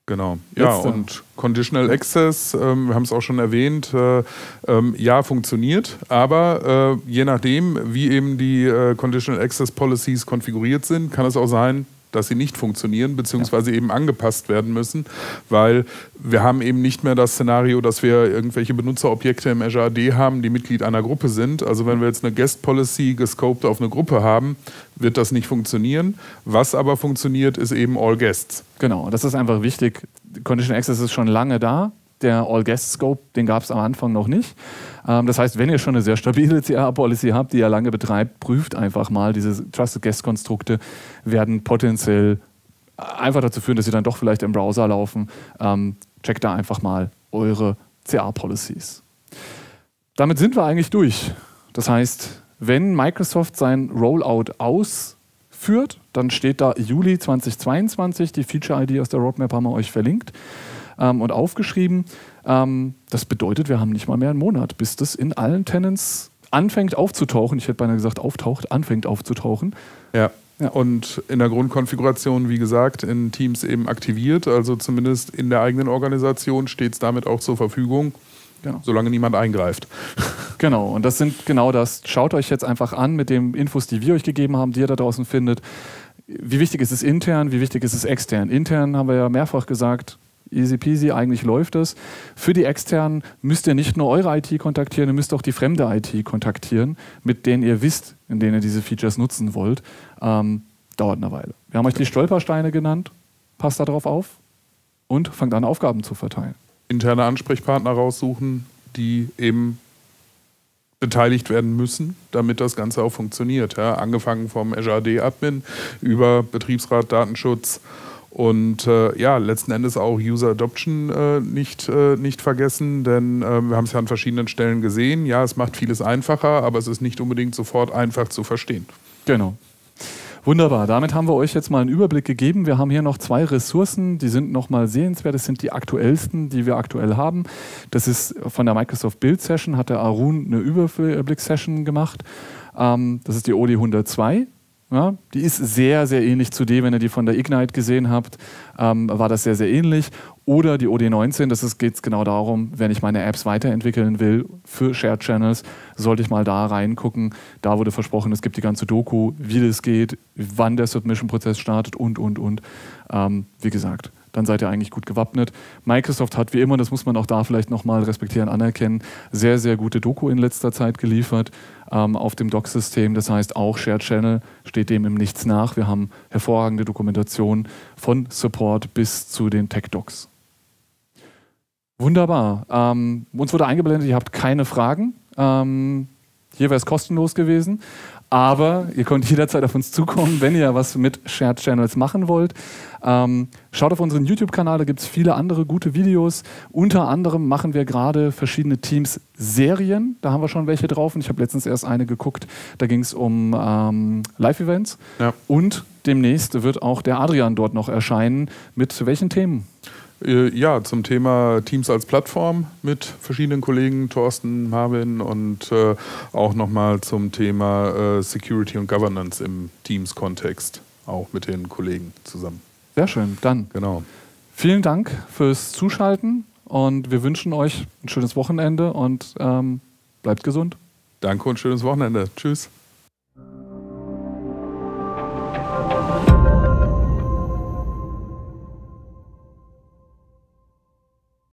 Genau. Ja, Letzte. und Conditional Access, ähm, wir haben es auch schon erwähnt, äh, ähm, ja, funktioniert, aber äh, je nachdem, wie eben die äh, Conditional Access Policies konfiguriert sind, kann es auch sein, dass sie nicht funktionieren, beziehungsweise ja. eben angepasst werden müssen, weil wir haben eben nicht mehr das Szenario, dass wir irgendwelche Benutzerobjekte im Azure AD haben, die Mitglied einer Gruppe sind. Also wenn wir jetzt eine Guest Policy gescoped auf eine Gruppe haben, wird das nicht funktionieren. Was aber funktioniert, ist eben All Guests. Genau, das ist einfach wichtig. Condition Access ist schon lange da. Der All-Guest-Scope, den gab es am Anfang noch nicht. Ähm, das heißt, wenn ihr schon eine sehr stabile CA-Policy habt, die ihr lange betreibt, prüft einfach mal, diese Trusted Guest-Konstrukte werden potenziell einfach dazu führen, dass sie dann doch vielleicht im Browser laufen. Ähm, checkt da einfach mal eure CA-Policies. Damit sind wir eigentlich durch. Das heißt, wenn Microsoft sein Rollout ausführt, dann steht da Juli 2022. Die Feature-ID aus der Roadmap haben wir euch verlinkt ähm, und aufgeschrieben. Ähm, das bedeutet, wir haben nicht mal mehr einen Monat, bis das in allen Tenants anfängt aufzutauchen. Ich hätte beinahe gesagt, auftaucht, anfängt aufzutauchen. Ja. Ja. Und in der Grundkonfiguration, wie gesagt, in Teams eben aktiviert. Also zumindest in der eigenen Organisation steht es damit auch zur Verfügung, genau. solange niemand eingreift. Genau, und das sind genau das. Schaut euch jetzt einfach an mit den Infos, die wir euch gegeben haben, die ihr da draußen findet. Wie wichtig ist es intern, wie wichtig ist es extern? Intern haben wir ja mehrfach gesagt, easy peasy, eigentlich läuft es. Für die externen müsst ihr nicht nur eure IT kontaktieren, ihr müsst auch die fremde IT kontaktieren, mit denen ihr wisst, in denen ihr diese Features nutzen wollt. Ähm, dauert eine Weile. Wir haben euch die Stolpersteine genannt, passt darauf auf und fangt an, Aufgaben zu verteilen. Interne Ansprechpartner raussuchen, die eben beteiligt werden müssen, damit das Ganze auch funktioniert. Ja, angefangen vom Azure AD Admin über Betriebsrat, Datenschutz und äh, ja, letzten Endes auch User Adoption äh, nicht, äh, nicht vergessen, denn äh, wir haben es ja an verschiedenen Stellen gesehen. Ja, es macht vieles einfacher, aber es ist nicht unbedingt sofort einfach zu verstehen. Genau. Wunderbar, damit haben wir euch jetzt mal einen Überblick gegeben. Wir haben hier noch zwei Ressourcen, die sind nochmal sehenswert. Das sind die aktuellsten, die wir aktuell haben. Das ist von der Microsoft Build Session, hat der Arun eine Überblick-Session gemacht. Ähm, das ist die OD 102. Ja, die ist sehr, sehr ähnlich zu dem, wenn ihr die von der Ignite gesehen habt, ähm, war das sehr, sehr ähnlich. Oder die OD19, das geht genau darum, wenn ich meine Apps weiterentwickeln will für Shared Channels, sollte ich mal da reingucken. Da wurde versprochen, es gibt die ganze Doku, wie das geht, wann der Submission-Prozess startet und, und, und. Ähm, wie gesagt, dann seid ihr eigentlich gut gewappnet. Microsoft hat wie immer, das muss man auch da vielleicht nochmal respektieren, anerkennen, sehr, sehr gute Doku in letzter Zeit geliefert ähm, auf dem Doc-System. Das heißt, auch Shared Channel steht dem im Nichts nach. Wir haben hervorragende Dokumentation von Support bis zu den Tech-Docs. Wunderbar. Ähm, uns wurde eingeblendet, ihr habt keine Fragen. Ähm, hier wäre es kostenlos gewesen. Aber ihr könnt jederzeit auf uns zukommen, wenn ihr was mit Shared Channels machen wollt. Ähm, schaut auf unseren YouTube-Kanal, da gibt es viele andere gute Videos. Unter anderem machen wir gerade verschiedene Teams Serien. Da haben wir schon welche drauf. Und ich habe letztens erst eine geguckt. Da ging es um ähm, Live-Events. Ja. Und demnächst wird auch der Adrian dort noch erscheinen. Mit welchen Themen? Äh, ja, zum Thema Teams als Plattform mit verschiedenen Kollegen, Thorsten, Marvin und äh, auch nochmal zum Thema äh, Security und Governance im Teams-Kontext, auch mit den Kollegen zusammen. Sehr schön, dann. Genau. Vielen Dank fürs Zuschalten und wir wünschen euch ein schönes Wochenende und ähm, bleibt gesund. Danke und schönes Wochenende. Tschüss.